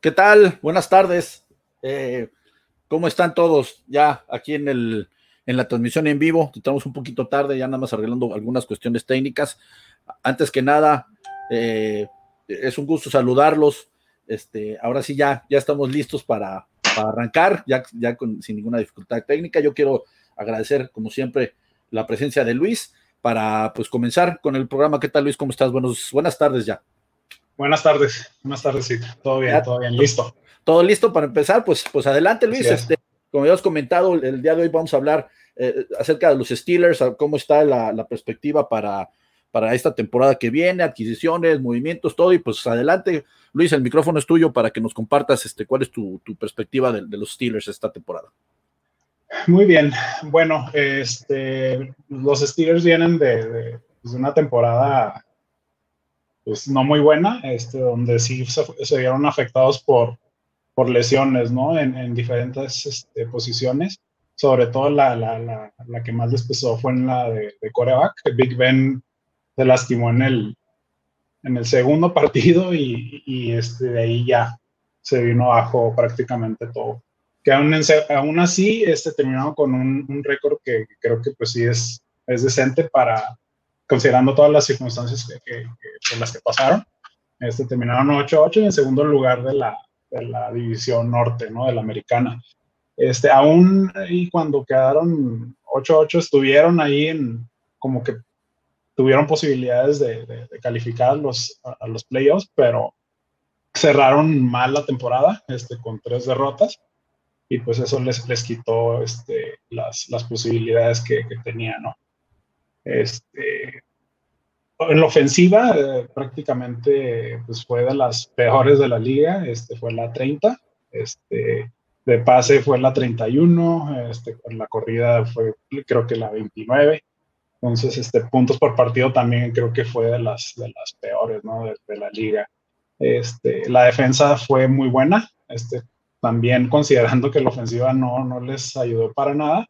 ¿Qué tal? Buenas tardes. Eh, ¿Cómo están todos? Ya aquí en, el, en la transmisión en vivo. Estamos un poquito tarde, ya nada más arreglando algunas cuestiones técnicas. Antes que nada, eh, es un gusto saludarlos. Este, ahora sí ya, ya estamos listos para, arrancar, ya, ya sin ninguna dificultad técnica. Yo quiero agradecer, como siempre, la presencia de Luis para pues comenzar con el programa. ¿Qué tal, Luis? ¿Cómo estás? Buenos, buenas tardes ya. Buenas tardes, buenas tardes, sí. Todo bien, todo bien, listo. Todo listo para empezar, pues, pues adelante, Luis. Este, como ya os comentado, el día de hoy vamos a hablar eh, acerca de los Steelers, cómo está la, perspectiva para, para esta temporada que viene, adquisiciones, movimientos, todo, y pues adelante, Luis, el micrófono es tuyo para que nos compartas este, cuál es tu, perspectiva de, los Steelers esta temporada. Muy bien, bueno, este, los Steelers vienen de, de pues, una temporada pues no muy buena, este, donde sí se, vieron afectados por, por lesiones, ¿no? En, diferentes este, posiciones. Sobre todo la, la, la, que más les pesó fue en la de, de coreback. Big Ben se lastimó en el, en el segundo partido y, y este, de ahí ya se vino abajo prácticamente todo. Que aún, aún así este, terminaron con un, un récord que, creo que pues sí es, es decente para, considerando todas las circunstancias que, por las que pasaron. Este, terminaron 8-8 y en segundo lugar de la, división norte, ¿no? De la americana. Este, aún y cuando quedaron 8-8 estuvieron ahí en como que tuvieron posibilidades de, calificar los, a, los playoffs, pero cerraron mal la temporada este, con tres derrotas y pues eso les, les quitó este, las, posibilidades que, que tenían, ¿no? Este, en la ofensiva eh, prácticamente pues, fue de las peores de la liga, este, fue la 30, este, de pase fue la 31, este, la corrida fue creo que la 29, entonces este, puntos por partido también creo que fue de las, peores de, la liga. Este, la defensa fue muy buena, también considerando que la ofensiva no, no les ayudó para nada,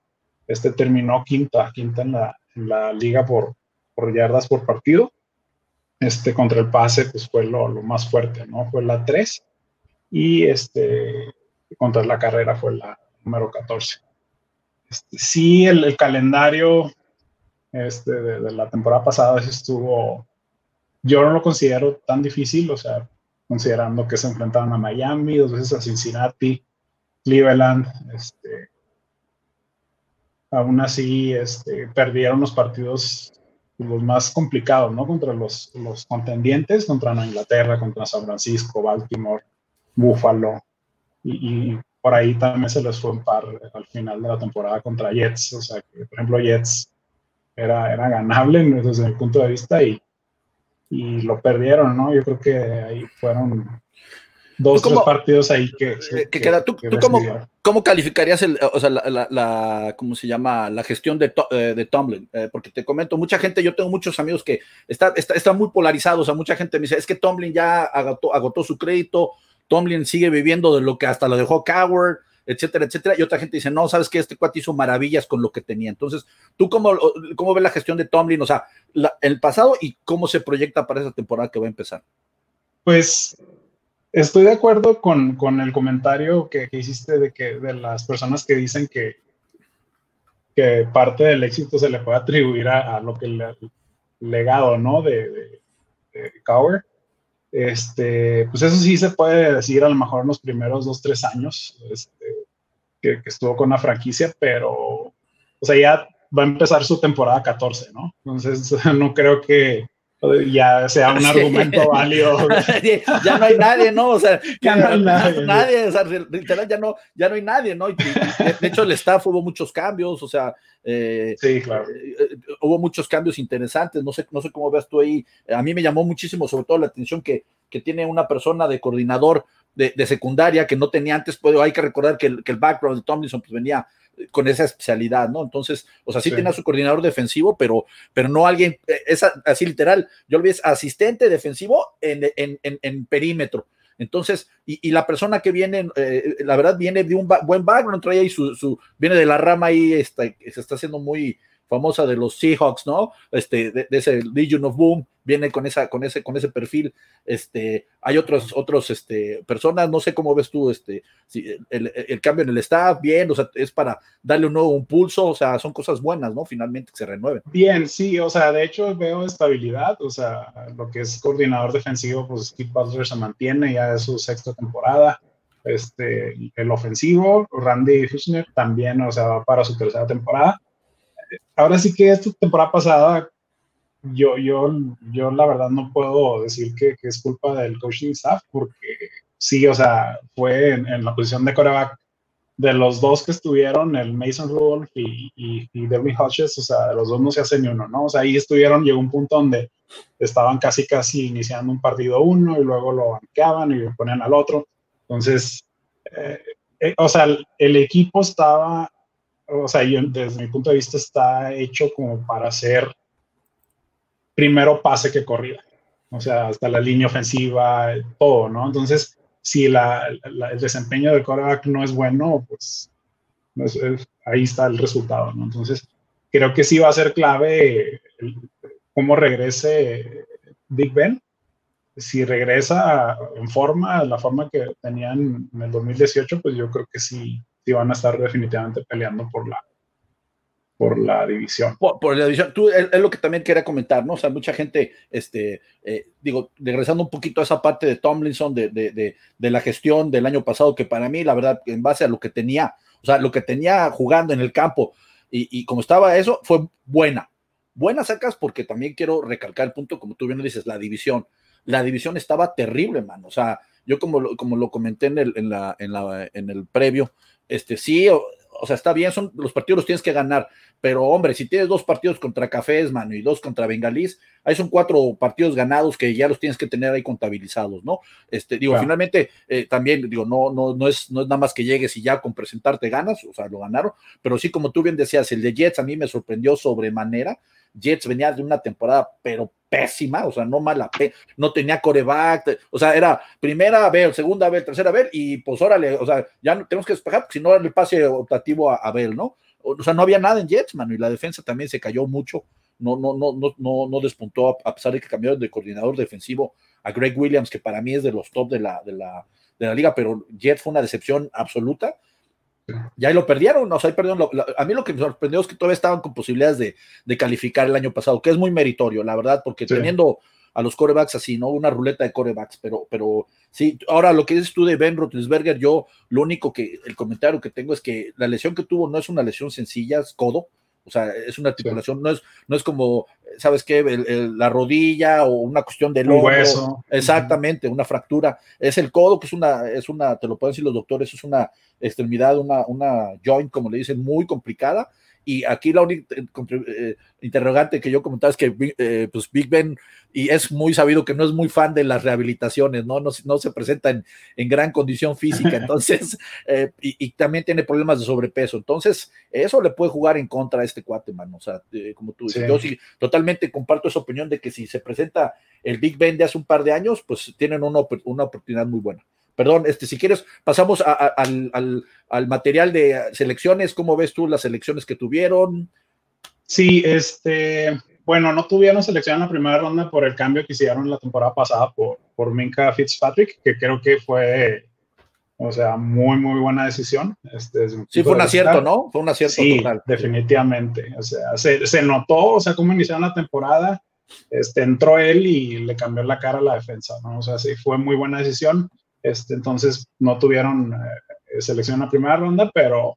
este terminó quinta, quinta en la, la liga por, por yardas por partido. Este, contra el pase, pues fue lo, lo más fuerte, ¿no? Fue la 3. Y este, contra la carrera fue la número 14. Este, sí, el, calendario este, de, de, la temporada pasada estuvo, yo no lo considero tan difícil, o sea, considerando que se enfrentaron a Miami, dos veces a Cincinnati, Cleveland, este, aún así este, perdieron los partidos los más complicados, ¿no? Contra los, los contendientes, contra Inglaterra, contra San Francisco, Baltimore, Buffalo, y, por ahí también se les fue un par al final de la temporada contra Jets, o sea, que, por ejemplo, Jets era, era ganable desde mi punto de vista y, y lo perdieron, ¿no? Yo creo que ahí fueron dos, tres partidos ahí que... Eh, que, ¿Tú, cómo, calificarías el, o sea, la, la, ¿cómo se llama? La gestión de, eh, de Tomlin? Eh, porque te comento, mucha gente, yo tengo muchos amigos que están está, muy polarizados, o sea, mucha gente me dice, es que Tomlin ya agotó, agotó su crédito, Tomlin sigue viviendo de lo que hasta lo dejó Coward, etcétera, etcétera, y otra gente dice, no, sabes que este cuate hizo maravillas con lo que tenía. Entonces, ¿tú cómo, cómo ves la gestión de Tomlin? O sea, el pasado y cómo se proyecta para esa temporada que va a empezar. Pues Estoy de acuerdo con, con el comentario que, hiciste de que de las personas que dicen que, que parte del éxito se le puede atribuir a, lo que el legado, ¿no? De, de, Cower. Este, pues eso sí se puede decir a lo mejor en los primeros dos, tres años este, que, que, estuvo con la franquicia, pero, o sea, ya va a empezar su temporada 14, ¿no? Entonces, no creo que, ya sea un argumento válido. ya no hay nadie, ¿no? O sea, ya no hay nadie. o sea, literal, ya no, ya no hay nadie, ¿no? de hecho, el staff hubo muchos cambios, o sea, eh, sí, claro. Eh, eh, hubo muchos cambios interesantes, no sé, no sé cómo veas tú ahí. A mí me llamó muchísimo, sobre todo la atención que, que tiene una persona de coordinador de, de secundaria que no tenía antes, pues hay que recordar que el, que el background de Tomlinson pues venía con esa especialidad, ¿no? Entonces, o sea, sí, tiene a su coordinador defensivo, pero, pero no alguien, eh, es así literal, yo lo vi, es asistente defensivo en, en, en, perímetro. Entonces, y, la persona que viene, eh, la verdad, viene de un buen background, trae ahí su, su, viene de la rama ahí, está, se está haciendo muy famosa de los Seahawks, ¿no? Este, de, ese Legion of Boom, viene con esa, con ese, con ese perfil. Este, hay otros, otros, este, personas, no sé cómo ves tú, este, si el, cambio en el staff, bien, o sea, es para darle un nuevo impulso, o sea, son cosas buenas, ¿no? Finalmente que se renueven. Bien, sí, o sea, de hecho veo estabilidad, o sea, lo que es coordinador defensivo, pues Steve Butler se mantiene, ya es su sexta temporada. Este, el ofensivo, Randy Fuchner también, o sea, va para su tercera temporada ahora sí que esta temporada pasada, yo, yo, yo la verdad no puedo decir que, es culpa del coaching staff, porque sí, o sea, fue en, la posición de coreback de los dos que estuvieron, el Mason Rudolph y, y, Devin Hodges, o sea, de los dos no se hace ni uno, ¿no? O sea, ahí estuvieron, llegó un punto donde estaban casi, casi iniciando un partido uno y luego lo banqueaban y lo ponían al otro. Entonces, eh, eh, o sea, el, equipo estaba o sea, desde mi punto de vista está hecho como para hacer primero pase que corrida. O sea, hasta la línea ofensiva, todo, ¿no? Entonces, si la, el desempeño del quarterback no es bueno, pues, ahí está el resultado, ¿no? Entonces, creo que sí va a ser clave cómo regrese Big Ben. Si regresa en forma, la forma que tenían en el 2018, pues yo creo que sí, sí van a estar definitivamente peleando por la, por la división. Por, la división. Tú, es, lo que también quería comentar, ¿no? O sea, mucha gente, este, eh, digo, regresando un poquito a esa parte de Tomlinson, de, de, de, la gestión del año pasado, que para mí, la verdad, en base a lo que tenía, o sea, lo que tenía jugando en el campo y, y como estaba eso, fue buena. Buenas sacas porque también quiero recalcar el punto, como tú bien dices, la división. La división estaba terrible, man. O sea, yo como lo, como lo comenté en el, en, la, en el previo, este, sí, o, sea, está bien, son los partidos los tienes que ganar, pero hombre, si tienes dos partidos contra Cafés, mano, y dos contra Bengalís, ahí son cuatro partidos ganados que ya los tienes que tener ahí contabilizados, ¿no? Este, digo, finalmente, eh, también, digo, no, no, no es, no es nada más que llegues y ya con presentarte ganas, o sea, lo ganaron, pero sí, como tú bien decías, el de Jets a mí me sorprendió sobremanera. Jets venía de una temporada, pero pésima, o sea, no mala, no tenía coreback, o sea, era primera vez, segunda vez, tercera vez, y pues órale, o sea, ya no, tenemos que despejar, porque si no el pase optativo a, a Bell, ¿no? O, sea, no había nada en Jets, mano, y la defensa también se cayó mucho, no, no, no, no, no, no despuntó, a, pesar de que cambiaron de coordinador defensivo a Greg Williams, que para mí es de los top de la, de la, de la liga, pero Jets fue una decepción absoluta, ya lo perdieron, o sea, perdieron. a mí lo que me sorprendió es que todavía estaban con posibilidades de, calificar el año pasado, que es muy meritorio, la verdad, porque teniendo a los corebacks así, ¿no? Una ruleta de corebacks, pero, pero sí, ahora lo que dices tú de Ben Roethlisberger, yo lo único que, el comentario que tengo es que la lesión que tuvo no es una lesión sencilla, es codo, o sea, es una articulación, no, es, no es como, ¿sabes qué? la rodilla o una cuestión del hueso. Exactamente, una fractura. Es el codo, que es una, es una, te lo pueden decir los doctores, es una extremidad, una, una joint, como le dicen, muy complicada. Y aquí la única eh, interrogante que yo comentaba es que eh, pues Big Ben, y es muy sabido que no es muy fan de las rehabilitaciones, no, no, no se presenta en, en, gran condición física, entonces, eh, y, también tiene problemas de sobrepeso, entonces eso le puede jugar en contra a este cuate, mano, o sea, como tú dices, yo sí totalmente comparto esa opinión de que si se presenta el Big Ben de hace un par de años, pues tienen una, una oportunidad muy buena. Perdón, este, si quieres, pasamos al, al, material de selecciones. ¿Cómo ves tú las selecciones que tuvieron? Sí, este, bueno, no tuvieron selección en la primera ronda por el cambio que hicieron la temporada pasada por, por Minka Fitzpatrick, que creo que fue, o sea, muy, muy buena decisión. Este, sí, fue un acierto, ¿no? Fue un acierto sí, total. definitivamente. O sea, se, se, notó, o sea, cómo iniciaron la temporada. Este, entró él y le cambió la cara a la defensa, ¿no? O sea, sí, fue muy buena decisión. Este, entonces no tuvieron eh, selección en la primera ronda, pero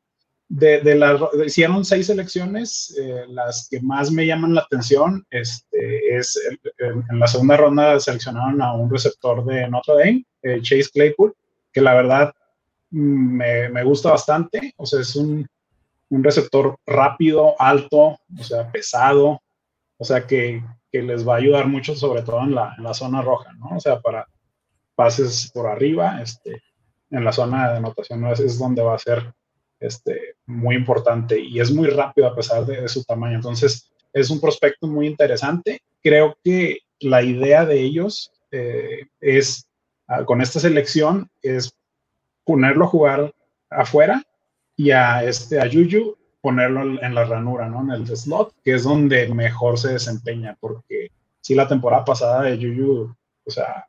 de, de hicieron seis selecciones. Eh, las que más me llaman la atención este, es en, la segunda ronda seleccionaron a un receptor de Notre Dame, eh, Chase Claypool, que la verdad mm, me, me, gusta bastante. O sea, es un, un receptor rápido, alto, o sea, pesado, o sea, que, que les va a ayudar mucho, sobre todo en la, en la zona roja, ¿no? O sea, para pases por arriba, este, en la zona de anotación es, es donde va a ser este, muy importante y es muy rápido a pesar de, su tamaño. Entonces, es un prospecto muy interesante. Creo que la idea de ellos eh, es, ah, con esta selección, es ponerlo a jugar afuera y a, este, a Yuyu ponerlo en la ranura, ¿no? En el slot, que es donde mejor se desempeña, porque sí, la temporada pasada de Juju, o sea,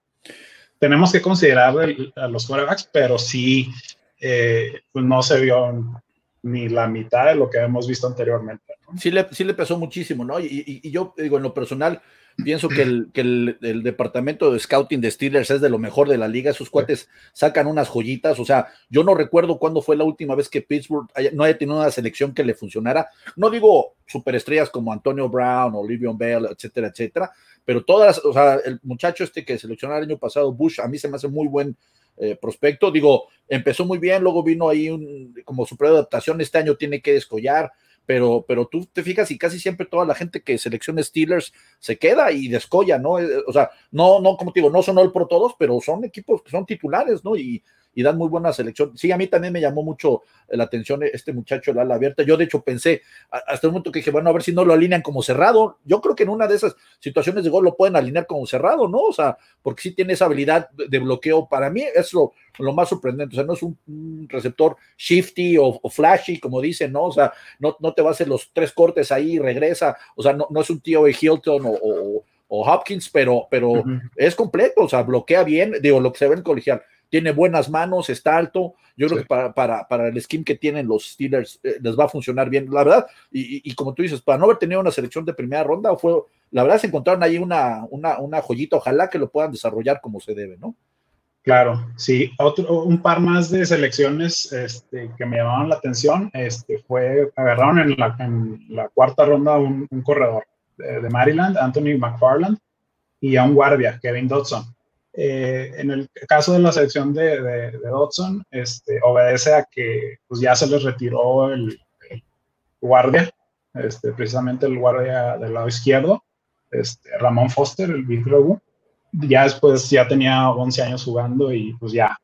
tenemos que considerar a los quarterbacks, pero sí, eh, pues no se vio ni la mitad de lo que hemos visto anteriormente. Sí, le, sí le pesó muchísimo, ¿no? Y, yo digo, en lo personal, pienso que, el, que el, departamento de scouting de Steelers es de lo mejor de la liga. Esos cuates sacan unas joyitas. O sea, yo no recuerdo cuándo fue la última vez que Pittsburgh no haya tenido una selección que le funcionara. No digo superestrellas como Antonio Brown o Livion Bell, etcétera, etcétera, pero todas, o sea, el muchacho este que seleccionó el año pasado, Bush, a mí se me hace muy buen eh, prospecto. Digo, empezó muy bien, luego vino ahí un, como su adaptación, este año tiene que descollar, pero, pero tú te fijas y casi siempre toda la gente que selecciona Steelers se queda y descolla, ¿no? Eh, o sea, no, no, como te digo, no son all pro todos, pero son equipos que son titulares, ¿no? Y, y dan muy buena selección. Sí, a mí también me llamó mucho la atención este muchacho, el ala abierta. Yo, de hecho, pensé hasta el momento que dije, bueno, a ver si no lo alinean como cerrado. Yo creo que en una de esas situaciones de gol lo pueden alinear como cerrado, ¿no? O sea, porque sí tiene esa habilidad de bloqueo. Para mí es lo, más sorprendente. O sea, no es un, receptor shifty o, flashy, como dicen, ¿no? O sea, no, no te va a hacer los tres cortes ahí y regresa. O sea, no, no es un tío de Hilton o, Hopkins, pero, pero es completo, o sea, bloquea bien, digo, lo que se ve en colegial tiene buenas manos, está alto. Yo creo que para, para, para, el skin que tienen los Steelers eh, les va a funcionar bien, la verdad. Y, como tú dices, para no haber tenido una selección de primera ronda, fue, la verdad se encontraron ahí una, una, una joyita, ojalá que lo puedan desarrollar como se debe, ¿no? Claro, sí. Otro, un par más de selecciones este, que me llamaron la atención, este, fue, agarraron en la, en la cuarta ronda un, un corredor de, de, Maryland, Anthony McFarland, y a un guardia, Kevin Dodson. Eh, en el caso de la selección de, de, Dodson, este, obedece a que pues, ya se les retiró el, guardia, este, precisamente el guardia del lado izquierdo, este, Ramón Foster, el Big Ya después ya tenía 11 años jugando y pues ya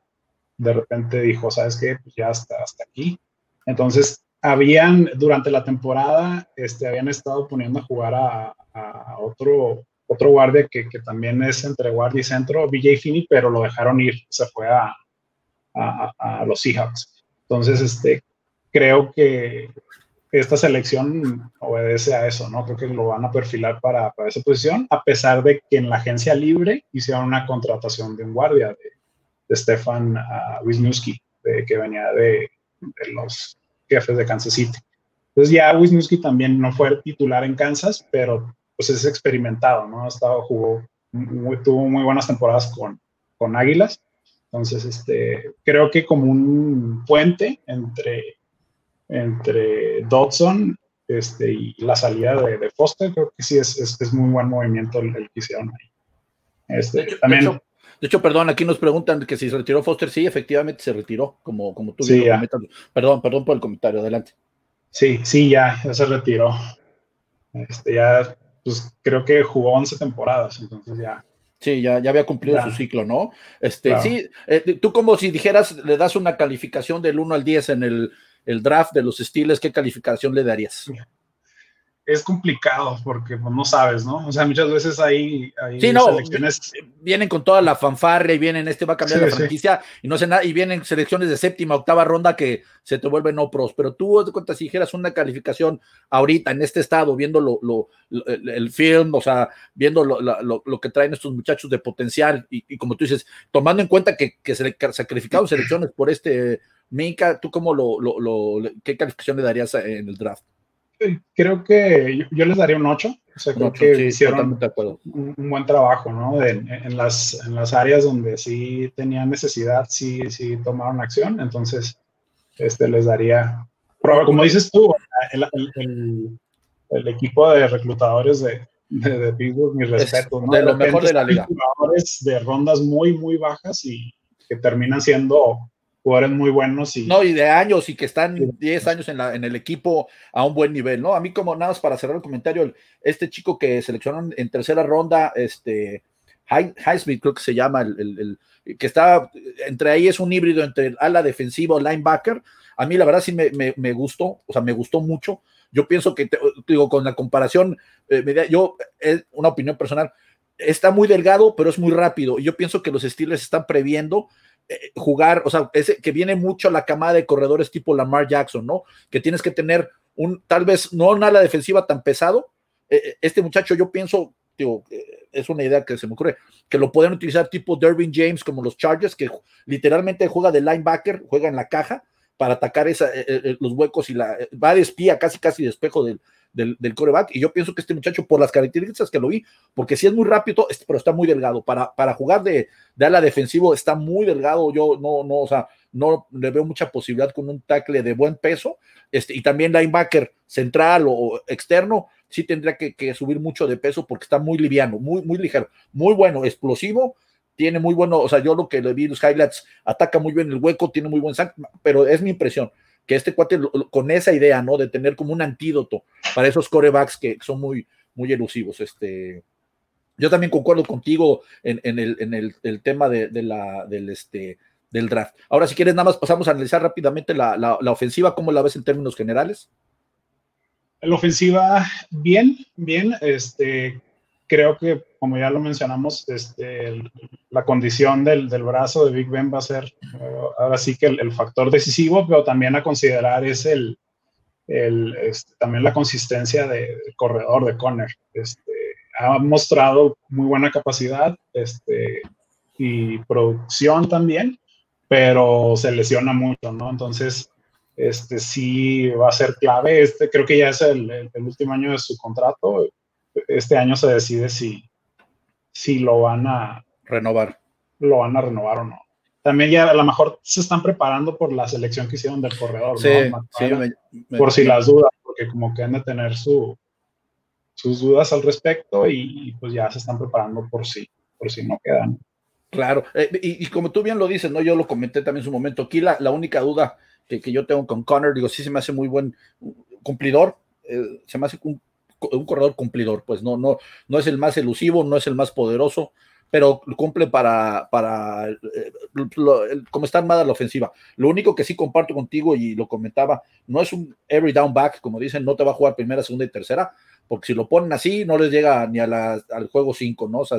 de repente dijo, ¿sabes qué? Pues ya hasta, hasta aquí. Entonces, habían, durante la temporada, este, habían estado poniendo a jugar a, a otro otro guardia que, que, también es entre guardia y centro, BJ Finney, pero lo dejaron ir, se fue a, a, a, los Seahawks. Entonces, este, creo que esta selección obedece a eso, ¿no? Creo que lo van a perfilar para, para esa posición, a pesar de que en la agencia libre hicieron una contratación de un guardia, de, de Stefan uh, Wisniewski, que venía de, de, los jefes de Kansas City. Entonces ya Wisniewski también no fue titular en Kansas, pero pues es experimentado, ¿no? Ha estado, jugó, tuvo muy buenas temporadas con, con Águilas. Entonces, este, creo que como un puente entre, entre Dodson este, y la salida de, Foster, creo que sí es, es, muy buen movimiento el, que hicieron ahí. Este, de, hecho, de, hecho, perdón, aquí nos preguntan que si se retiró Foster, sí, efectivamente se retiró, como, como tú sí, Perdón, perdón por el comentario, adelante. Sí, sí, ya, ya se retiró. Este, ya pues creo que jugó 11 temporadas, entonces ya. Sí, ya, ya había cumplido su ciclo, ¿no? Este, sí, eh, tú como si dijeras, le das una calificación del 1 al 10 en el, el draft de los Steelers, ¿qué calificación le darías? es complicado porque pues, no sabes, ¿no? O sea, muchas veces hay, hay sí, no, Vienen con toda la fanfarria y vienen, este va a cambiar la franquicia y no sé nada, y vienen selecciones de séptima, octava ronda que se te vuelven no pros. Pero tú, te cuenta, si dijeras una calificación ahorita en este estado, viendo lo, lo, el film, o sea, viendo lo, que traen estos muchachos de potencial y, como tú dices, tomando en cuenta que, que se sacrificaron selecciones por este Minka, ¿tú cómo lo, lo, qué calificación le darías en el draft? Creo que yo, les daría un 8. O sea, creo que hicieron un, buen trabajo, ¿no? En, las, en las áreas donde sí tenían necesidad, sí, sí tomaron acción. Entonces, este, les daría, como dices tú, el, el, equipo de reclutadores de, de, de Pittsburgh, mi respeto, ¿no? De lo mejor de la liga. De rondas muy, muy bajas y que terminan siendo jugadores muy buenos y... No, y de años y que están 10 años en, la, en el equipo a un buen nivel, ¿no? A mí como nada más para cerrar el comentario, este chico que seleccionaron en tercera ronda, este, Highsmith creo que se llama, el, que está, entre ahí es un híbrido entre el ala defensivo, linebacker, a mí la verdad sí me, me, gustó, o sea, me gustó mucho, yo pienso que, digo, con la comparación, eh, yo, es una opinión personal, está muy delgado, pero es muy rápido, y yo pienso que los Steelers están previendo eh, jugar, o sea, ese, que viene mucho la camada de corredores tipo Lamar Jackson, ¿no? Que tienes que tener un, tal vez no una ala defensiva tan pesado. Eh, eh, este muchacho, yo pienso, digo, es una idea que se me ocurre, que lo pueden utilizar tipo Dervin James como los Chargers, que literalmente juega de linebacker, juega en la caja para atacar esa, los huecos y la va de espía, casi casi de espejo del, del, del, coreback. Y yo pienso que este muchacho, por las características que lo vi, porque sí es muy rápido, pero está muy delgado. Para, para jugar de, de ala defensivo está muy delgado. Yo no, no, o sea, no le veo mucha posibilidad con un tackle de buen peso. Este, y también linebacker central o externo, sí tendría que, subir mucho de peso porque está muy liviano, muy, muy ligero, muy bueno, explosivo tiene muy bueno, o sea, yo lo que le vi los highlights, ataca muy bien el hueco, tiene muy buen sac, pero es mi impresión que este cuate con esa idea, ¿no? De tener como un antídoto para esos corebacks que son muy, muy elusivos. Este, yo también concuerdo contigo en, el, en el, tema de, la, del, este, del draft. Ahora, si quieres, nada más pasamos a analizar rápidamente la, la, la ofensiva, ¿cómo la ves en términos generales? La ofensiva, bien, bien. Este, creo que, como ya lo mencionamos, este, la condición del, del, brazo de Big Ben va a ser uh, ahora sí que el, factor decisivo, pero también a considerar es el, el este, también la consistencia de, corredor de Conner. Este, ha mostrado muy buena capacidad este, y producción también, pero se lesiona mucho, ¿no? Entonces, este sí va a ser clave. Este creo que ya es el, el último año de su contrato este año se decide si, si lo van a renovar. Lo van a renovar o no. También ya a lo mejor se están preparando por la selección que hicieron del corredor. Sí, por si las dudas, porque como que han de tener su, sus dudas al respecto y, pues ya se están preparando por si, por si no quedan. Claro, eh, y, como tú bien lo dices, ¿no? Yo lo comenté también en su momento. Aquí la, la única duda que, que, yo tengo con Connor, digo, sí se me hace muy buen cumplidor, eh, se me hace un un corredor cumplidor, pues no, no, no es el más elusivo, no es el más poderoso, pero cumple para, para eh, como está armada la ofensiva. Lo único que sí comparto contigo y lo comentaba, no es un every down back, como dicen, no te va a jugar primera, segunda y tercera, porque si lo ponen así, no les llega ni a la, al juego 5, ¿no? O sea,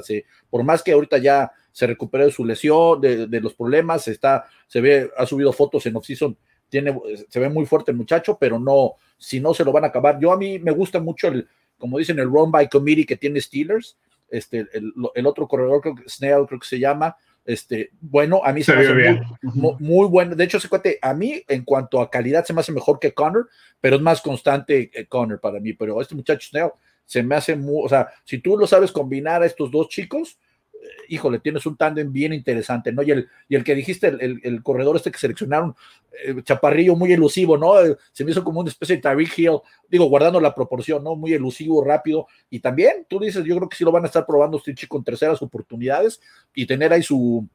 por más que ahorita ya se recupere de su lesión, de, de, los problemas, está, se ve, ha subido fotos en off-season tiene, se ve muy fuerte el muchacho, pero no, si no se lo van a acabar. Yo a mí me gusta mucho el, como dicen, el run by committee que tiene Steelers, este, el, otro corredor, creo que Snell, creo que se llama, este, bueno, a mí se, me hace muy, bueno. De hecho, se cuate, a mí en cuanto a calidad se me hace mejor que Connor, pero es más constante que Connor para mí. Pero este muchacho Snell se me hace muy, o sea, si tú lo sabes combinar a estos dos chicos, híjole, tienes un tándem bien interesante, ¿no? Y el, y el que dijiste, el, corredor este que seleccionaron, eh, Chaparrillo muy elusivo, ¿no? Eh, se me hizo como una especie de Tyreek Hill, digo, guardando la proporción, ¿no? Muy elusivo, rápido. Y también, tú dices, yo creo que sí lo van a estar probando este chico en terceras oportunidades y tener ahí su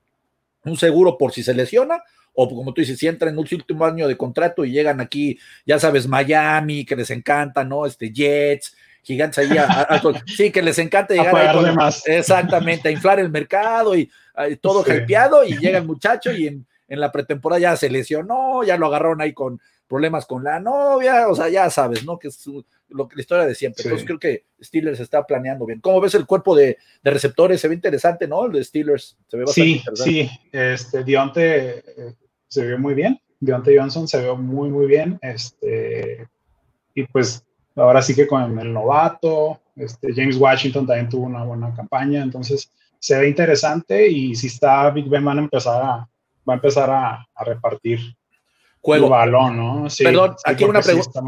un seguro por si se lesiona, o como tú dices, si entra en un último año de contrato y llegan aquí, ya sabes, Miami, que les encanta, ¿no? Este Jets, gigantes ahí. sí, que les encanta llegar a más. Exactamente, a inflar el mercado y, todo sí. y llega el muchacho y en, la pretemporada ya se lesionó, ya lo agarraron ahí con problemas con la novia, o sea, ya sabes, ¿no? Que es lo, la historia de siempre. Entonces creo que Steelers está planeando bien. ¿Cómo ves el cuerpo de, receptores? Se ve interesante, ¿no? El de Steelers se ve bastante sí, interesante. Sí, este, Dionte eh, se ve muy bien. Dionte Johnson se ve muy, muy bien. Este, y pues ahora sí que con el novato, este, James Washington también tuvo una buena campaña, entonces se ve interesante y si está Big Ben van a empezar a, va a empezar a, repartir Juego. el balón, ¿no? Sí, Perdón, aquí una pregunta.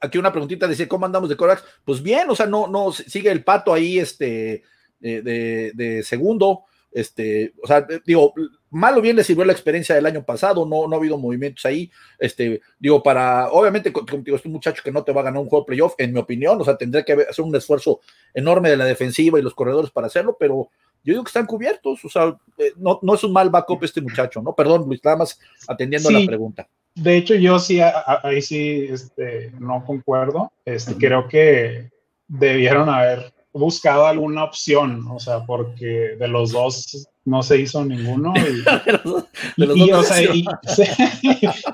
aquí una preguntita, dice, ¿cómo andamos de corebacks? Pues bien, o sea, no, no, sigue el pato ahí, este, de, de segundo, este, o sea, digo, mal o bien le sirvió la experiencia del año pasado, no, no ha habido movimientos ahí, este, digo, para, obviamente, contigo es un muchacho que no te va a ganar un juego de playoff, en mi opinión, o sea, tendría que hacer un esfuerzo enorme de la defensiva y los corredores para hacerlo, pero yo digo que están cubiertos, o sea, eh, no, no es un mal backup este muchacho, ¿no? Perdón, Luis, nada más atendiendo a la pregunta. De hecho, yo sí, ahí sí, este, no concuerdo, este, creo que debieron haber buscado alguna opción, o sea, porque de los dos no se hizo ninguno. Y,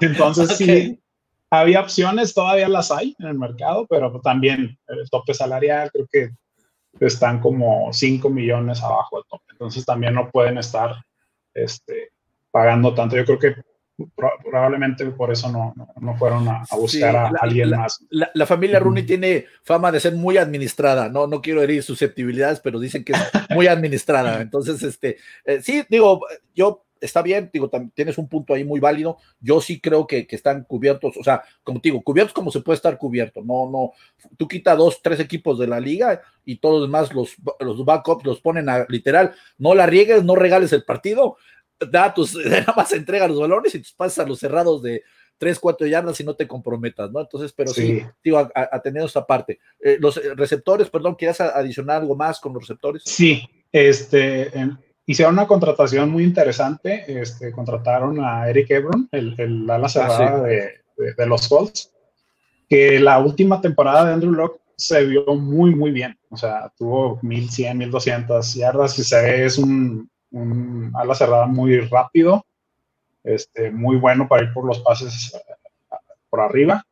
entonces sí, había opciones, todavía las hay en el mercado, pero también el tope salarial creo que están como 5 millones abajo del tope, entonces también no pueden estar este, pagando tanto. Yo creo que probablemente por eso no, no, fueron a, buscar a alguien más. La, familia Rooney tiene fama de ser muy administrada, no, no quiero herir susceptibilidades, pero dicen que es muy administrada. Entonces, este, eh, sí, digo, yo está bien, digo, tienes un punto ahí muy válido. Yo sí creo que, están cubiertos, o sea, como te digo, cubiertos como se puede estar cubierto. No, no, tú quita dos, tres equipos de la liga y todos los demás, los, los backups los ponen a literal, no la riegues, no regales el partido, da tus, nada más entrega los balones y tus pasas a los cerrados de tres, cuatro yardas y no te comprometas, ¿no? Entonces, pero sí, digo, atendiendo esta parte. Eh, los receptores, perdón, ¿quieres adicionar algo más con los receptores? Sí, este, hicieron una contratación muy interesante. Este, contrataron a Eric Ebron, el, el ala ah, cerrada de, de, los Colts, que la última temporada de Andrew Locke se vio muy, muy bien. O sea, tuvo 1100, 1200 yardas y se ve, es un, un ala cerrada muy rápido, este, muy bueno para ir por los pases eh, por arriba.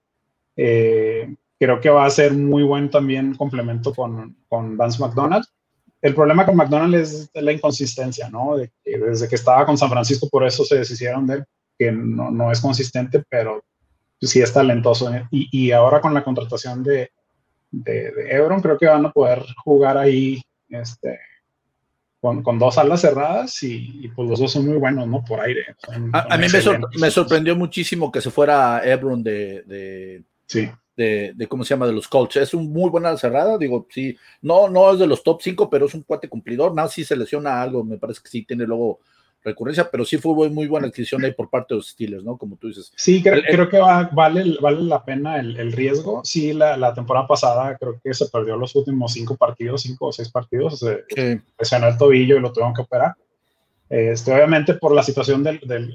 Eh, creo que va a ser muy buen también complemento con, con Vance McDonald el problema con McDonald es la inconsistencia, ¿no? De desde que estaba con San Francisco, por eso se deshicieron de él, que no, no es consistente, pero sí es talentoso. Y, y ahora con la contratación de, de, Ebron, creo que van a poder jugar ahí este, con, con dos alas cerradas y, pues los dos son muy buenos, ¿no? Por aire. a, mí me, me, sorprendió muchísimo que se fuera Ebron de, de, sí de, cómo se llama, de los Colts. Es un muy buena cerrada, digo, sí, no, no es de los top 5, pero es un cuate cumplidor. Nada, si se lesiona algo, me parece que sí tiene luego recurrencia, pero sí fue muy buena adquisición ahí por parte de los Steelers, ¿no? Como tú dices. Sí, creo, que vale, vale la pena el, riesgo. Sí, la, temporada pasada creo que se perdió los últimos cinco partidos, cinco o seis partidos, se presionó el tobillo y lo tuvieron que operar. Este, obviamente por la situación del, del,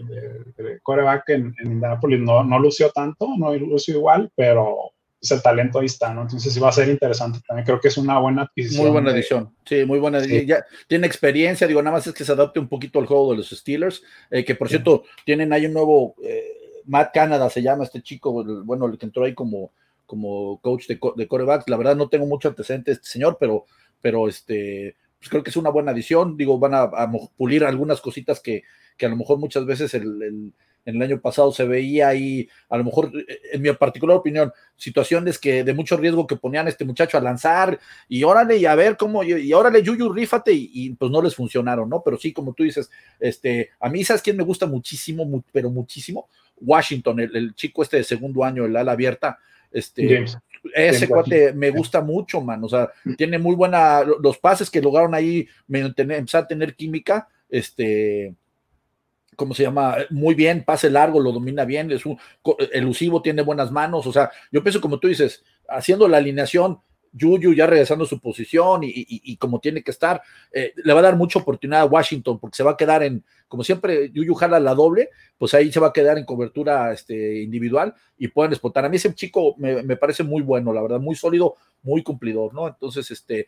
coreback en, en Indianapolis no, no lució tanto, no lució igual, pero pues, el talento ahí está, ¿no? Entonces sí va a ser interesante también. Creo que es una buena adquisición. Muy buena edición, sí, muy buena. Ya tiene experiencia, digo, nada más es que se adapte un poquito al juego de los Steelers, eh, que por cierto, tienen ahí un nuevo, eh, Matt Canada se llama este chico, bueno, el que entró ahí como, como coach de, de corebacks. La verdad no tengo mucho antecedente este señor, pero, pero este pues creo que es una buena adición. Digo, van a, pulir algunas cositas que, que, a lo mejor muchas veces el, en el año pasado se veía ahí, a lo mejor, en mi particular opinión, situaciones que de mucho riesgo que ponían a este muchacho a lanzar y órale y a ver cómo, y, órale Yuyu, rífate y, pues no les funcionaron, ¿no? Pero sí, como tú dices, este, a mí, ¿sabes quién me gusta muchísimo, pero muchísimo? Washington, el, chico este de segundo año, el ala abierta, este, ese cuate me gusta mucho, man. O sea, mm. tiene muy buena. Los pases que lograron ahí empezar a tener química. Este. ¿Cómo se llama? Muy bien, pase largo, lo domina bien, es un elusivo, tiene buenas manos. O sea, yo pienso, como tú dices, haciendo la alineación, Yuyu ya regresando a su posición y, como tiene que estar, eh, le va a dar mucha oportunidad a Washington porque se va a quedar en, como siempre, Yuyu jala la doble, pues ahí se va a quedar en cobertura este, individual y pueden explotar. A mí ese chico me, parece muy bueno, la verdad, muy sólido, muy cumplidor, ¿no? Entonces, este,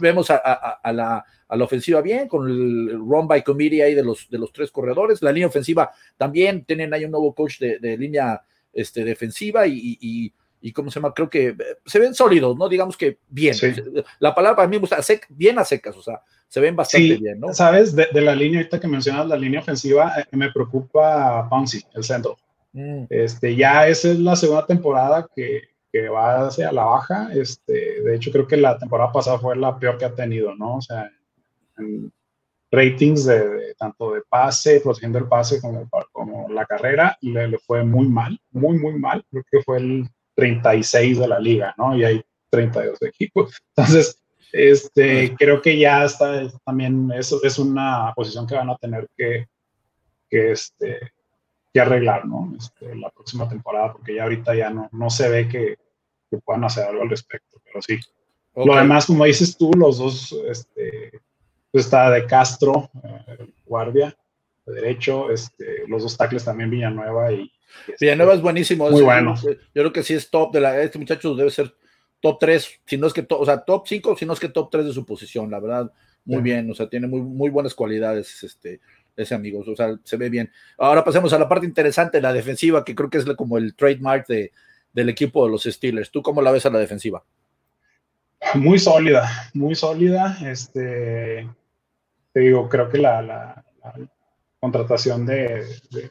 vemos a, la, ofensiva bien, con el run by committee ahí de los, de los tres corredores, la línea ofensiva también, tienen ahí un nuevo coach de, línea este, defensiva y y cómo se llama, creo que eh, se ven sólidos, ¿no? Digamos que bien. La palabra para mí me gusta, bien a secas, o sea, se ven bastante bien, ¿no? Sabes, de, la línea ahorita que mencionas, la línea ofensiva, eh, me preocupa Pouncy, el centro. Mm. Este, ya esa es la segunda temporada que, que, va hacia la baja. Este, de hecho, creo que la temporada pasada fue la peor que ha tenido, ¿no? O sea, en ratings de, tanto de pase, protegiendo el pase como, como la carrera, le, le fue muy mal, muy, muy mal. Creo que fue el 36 de la liga, ¿no? Y hay 32 equipos. Entonces, este, creo que ya está también, eso es una posición que van a tener que, que, este, que arreglar, ¿no? Este, la próxima temporada, porque ya ahorita ya no, no se ve que, que puedan hacer algo al respecto, pero sí. Lo demás, como dices tú, los dos, este, pues está de Castro, eh, guardia, de derecho, este, los dos tackles también Villanueva y, Villanueva es buenísimo. Muy bueno. Yo creo que sí es top de la. Este muchacho debe ser top 3, si no es que, top, o sea, top 5, si no es que top 3 de su posición, la verdad, muy bien, o sea, tiene muy, muy buenas cualidades este, ese amigo, o sea, se ve bien. Ahora pasemos a la parte interesante, la defensiva, que creo que es como el trademark de, del equipo de los Steelers. ¿Tú cómo la ves a la defensiva? Muy sólida, muy sólida. Este, te digo, creo que la contratación de,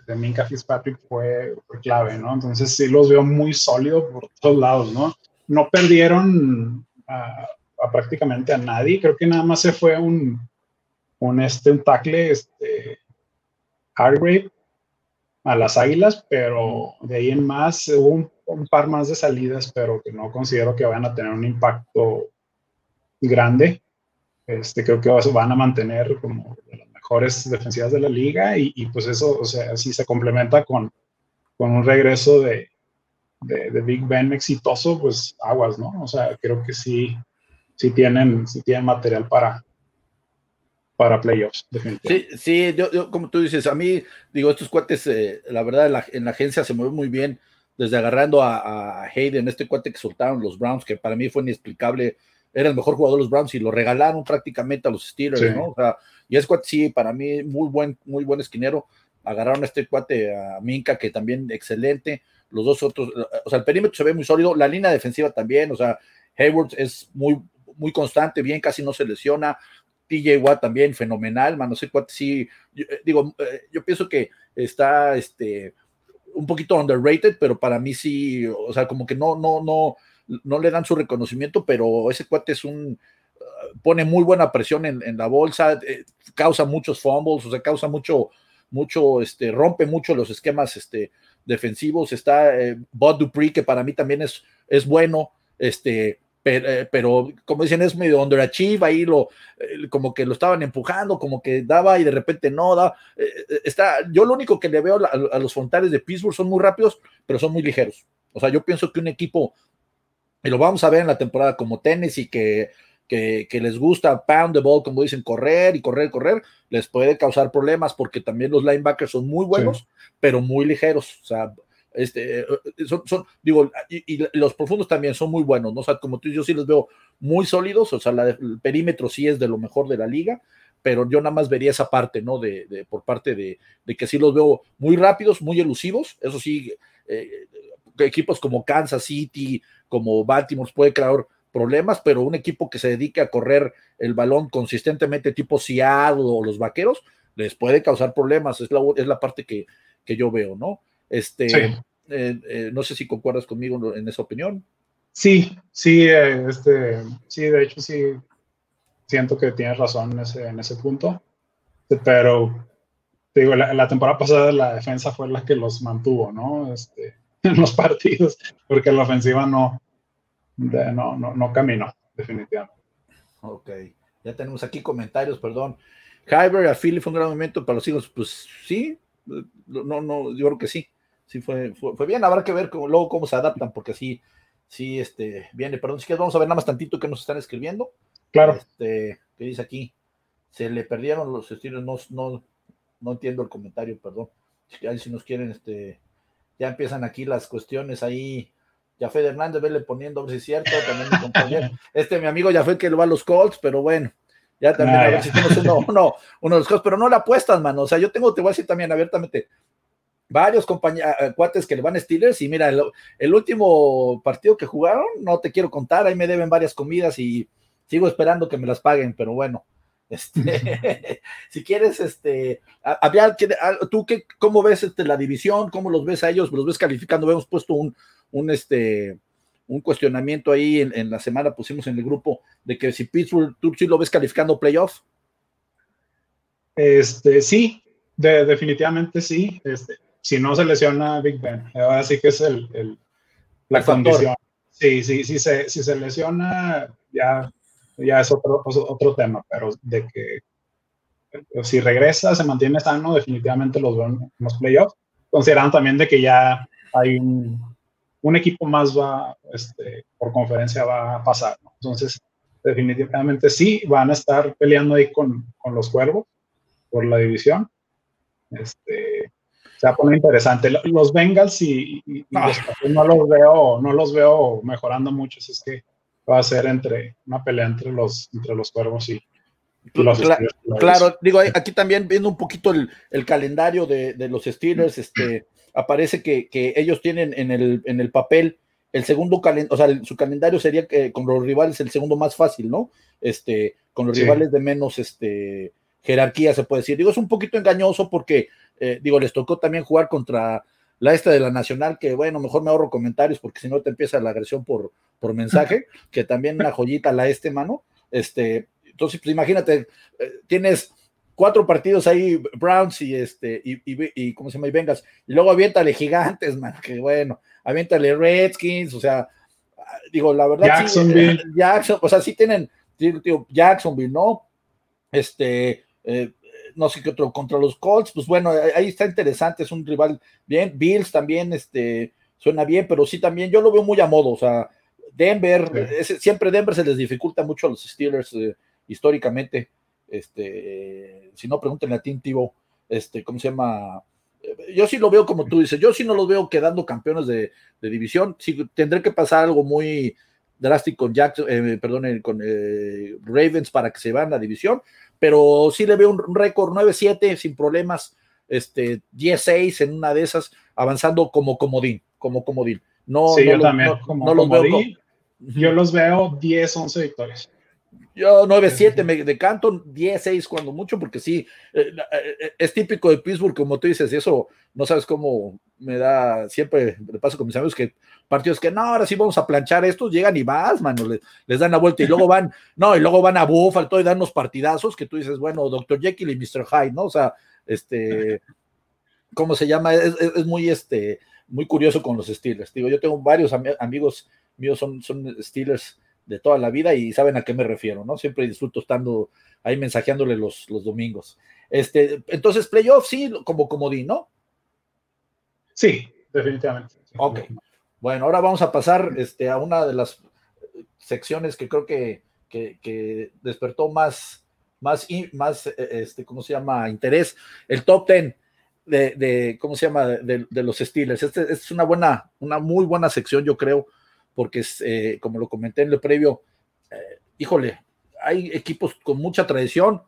de, Minka Fitzpatrick fue, clave, ¿no? Entonces sí los veo muy sólidos por todos lados, ¿no? No perdieron a, prácticamente a nadie, creo que nada más se fue un, un, este, un tackle, este, Hargrave, a las Águilas, pero de ahí en más hubo un, par más de salidas, pero que no considero que vayan a tener un impacto grande. Este, creo que van a mantener como mejores defensivas de la liga y, pues eso, o sea, si se complementa con, con un regreso de, de, Big Ben exitoso, pues aguas, ¿no? O sea, creo que sí, sí tienen, sí tienen material para, para playoffs. Sí, sí yo, como tú dices, a mí, digo, estos cuates, eh, la verdad, en la, en la, agencia se mueve muy bien, desde agarrando a, a, Hayden, este cuate que soltaron los Browns, que para mí fue inexplicable, era el mejor jugador de los Browns y lo regalaron prácticamente a los Steelers, ¿no? O sea, y ese cuate sí, para mí, muy buen, muy buen esquinero. Agarraron a este cuate a Minka, que también excelente. Los dos otros, o sea, el perímetro se ve muy sólido, la línea defensiva también, o sea, Hayward es muy, muy constante, bien, casi no se lesiona. TJ Watt también, fenomenal, man, no sé cuánto, sí, eh, digo, eh, yo pienso que está, este, un poquito underrated, pero para mí sí, o sea, como que no, no, no, no le dan su reconocimiento, pero ese cuate es un, pone muy buena presión en, la bolsa, eh, causa muchos fumbles, o sea, causa mucho, mucho, este, rompe mucho los esquemas, este, defensivos. Está eh, Bud Dupree, que para mí también es, es bueno, este, eh, pero, como dicen, es medio underachieve, ahí lo, como que lo estaban empujando, como que daba y de repente no da. está, yo lo único que le veo a, los frontales de Pittsburgh son muy rápidos, pero son muy ligeros. O sea, yo pienso que un equipo, y lo vamos a ver en la temporada como Tennessee, que que, les gusta pound the ball, como dicen, correr y correr, correr, les puede causar problemas porque también los linebackers son muy buenos, pero muy ligeros. O sea, este, eh, son, digo, y, los profundos también son muy buenos, ¿no? O sea, como tú, yo sí los veo muy sólidos, o sea, el perímetro sí es de lo mejor de la liga, pero yo nada más vería esa parte, ¿no? De, por parte de, que sí los veo muy rápidos, muy elusivos, eso sí, eh, equipos como Kansas City, como Baltimore puede crear problemas, pero un equipo que se dedique a correr el balón consistentemente tipo Seattle o los Vaqueros, les puede causar problemas, es la, es la parte que, que yo veo, ¿no? Este, eh, eh, no sé si concuerdas conmigo en esa opinión. Sí, sí, eh, este, sí, de hecho sí, siento que tienes razón en ese, en ese punto, pero digo, la, la, temporada pasada la defensa fue la que los mantuvo, ¿no? Este, en los partidos, porque la ofensiva no, no, no, no camino, definitivamente. Ok, ya tenemos aquí comentarios, perdón. Hyber a Philly fue un gran momento para los hijos, pues sí, no, no, yo creo que sí, sí fue, fue, bien, habrá que ver cómo, luego cómo se adaptan, porque sí, sí, este, viene, perdón, si quieres vamos a ver nada más tantito que nos están escribiendo. Claro. Este, ¿qué dice aquí? Se le perdieron los estilos, no, no, no entiendo el comentario, perdón. Si nos quieren, este, ya empiezan aquí las cuestiones ahí. Jafet Hernández, verle poniendo, a ver si es cierto, también mi compañero, este mi amigo Jafet que lo va a los Colts, pero bueno, ya también a ver si tenemos uno, uno, de los Colts, pero no la apuestas, mano, o sea, yo tengo, te voy a decir también abiertamente, varios compañeros, cuates que le van a Steelers y mira, el, último partido que jugaron, no te quiero contar, ahí me deben varias comidas y sigo esperando que me las paguen, pero bueno, este, si quieres, este, había, tú qué, cómo ves este, la división, cómo los ves a ellos, los ves calificando, hemos puesto un, un, este, un cuestionamiento ahí en, la semana, pusimos en el grupo de que si Pittsburgh, tú sí lo ves calificando playoff. Este, sí, definitivamente sí. Este, si no se lesiona Big Ben, ahora sí que es el, la condición. Sí, sí, sí, se, si se lesiona, ya, ya es otro, otro tema, pero de que si regresa, se mantiene sano, definitivamente los veo en los playoffs, considerando también de que ya hay un, un equipo más va, este, por conferencia va a pasar. Entonces, definitivamente sí, van a estar peleando ahí con, con los cuervos por la división. Este, se va a poner interesante. Los Bengals y, ah. no los veo, no los veo mejorando mucho, es que va a ser entre una pelea entre los, entre los cuervos y, los claro, digo, aquí también viendo un poquito el, el calendario de, de, los Steelers, este, aparece que, ellos tienen en el, en el papel el segundo calendario, o sea, su calendario sería que con los rivales el segundo más fácil, ¿no? Este, con los rivales de menos, este, jerarquía, se puede decir. Digo, es un poquito engañoso porque, eh, digo, les tocó también jugar contra la esta de la Nacional, que bueno, mejor me ahorro comentarios porque si no te empieza la agresión por, por mensaje, que también una joyita la este, mano. Este, entonces, pues imagínate, eh, tienes cuatro partidos ahí, Browns y este, y, y, ¿cómo se llama? Y vengas, y luego aviéntale gigantes, man, que bueno, aviéntale Redskins, o sea, digo, la verdad, Jacksonville. Sí, Jackson, o sea, sí tienen, tío, Jacksonville, ¿no? Este, eh, no sé qué otro, contra los Colts, pues bueno, ahí está interesante, es un rival bien, Bills también, este, suena bien, pero sí también, yo lo veo muy a modo, o sea, Denver, siempre Denver se les dificulta mucho a los Steelers eh, históricamente, este, si no, pregúntenle a Tim Tebow, este, ¿cómo se llama? Yo sí lo veo como tú dices, yo sí no los veo quedando campeones de, división, sí tendré que pasar algo muy drástico con Jackson, eh, perdón, con eh, Ravens para que se van a la división, pero sí le veo un, récord 9-7 sin problemas, este 10-6 en una de esas, avanzando como comodín, como comodín. No, sí, no yo también, como los veo yo los veo 10-11 victorias. Yo 9-7 me decanto, 10-6 cuando mucho, porque sí, eh, eh, es típico de Pittsburgh, como tú dices, y eso no sabes cómo me da, siempre le paso con mis amigos que partidos que no, ahora sí vamos a planchar estos, llegan y vas, mano, les, dan la vuelta y luego van, no, y luego van a Buffalo y dan unos partidazos que tú dices, bueno, Dr. Jekyll y Mr. Hyde, ¿no? O sea, este, ¿cómo se llama? Es, muy, este, muy curioso con los Steelers. Digo, yo tengo varios amigos míos son, son Steelers de toda la vida y saben a qué me refiero, ¿no? Siempre disfruto estando ahí mensajeándole los, los domingos. Este, entonces, playoff sí, como comodín, ¿no? Sí, definitivamente. Ok. Bueno, ahora vamos a pasar este, a una de las secciones que creo que, despertó más, más, más este, ¿cómo se llama? Interés, el top ten de, ¿cómo se llama? De, los Steelers. Este es una buena, una muy buena sección, yo creo, porque eh, como lo comenté en el previo, eh, híjole, hay equipos con mucha tradición,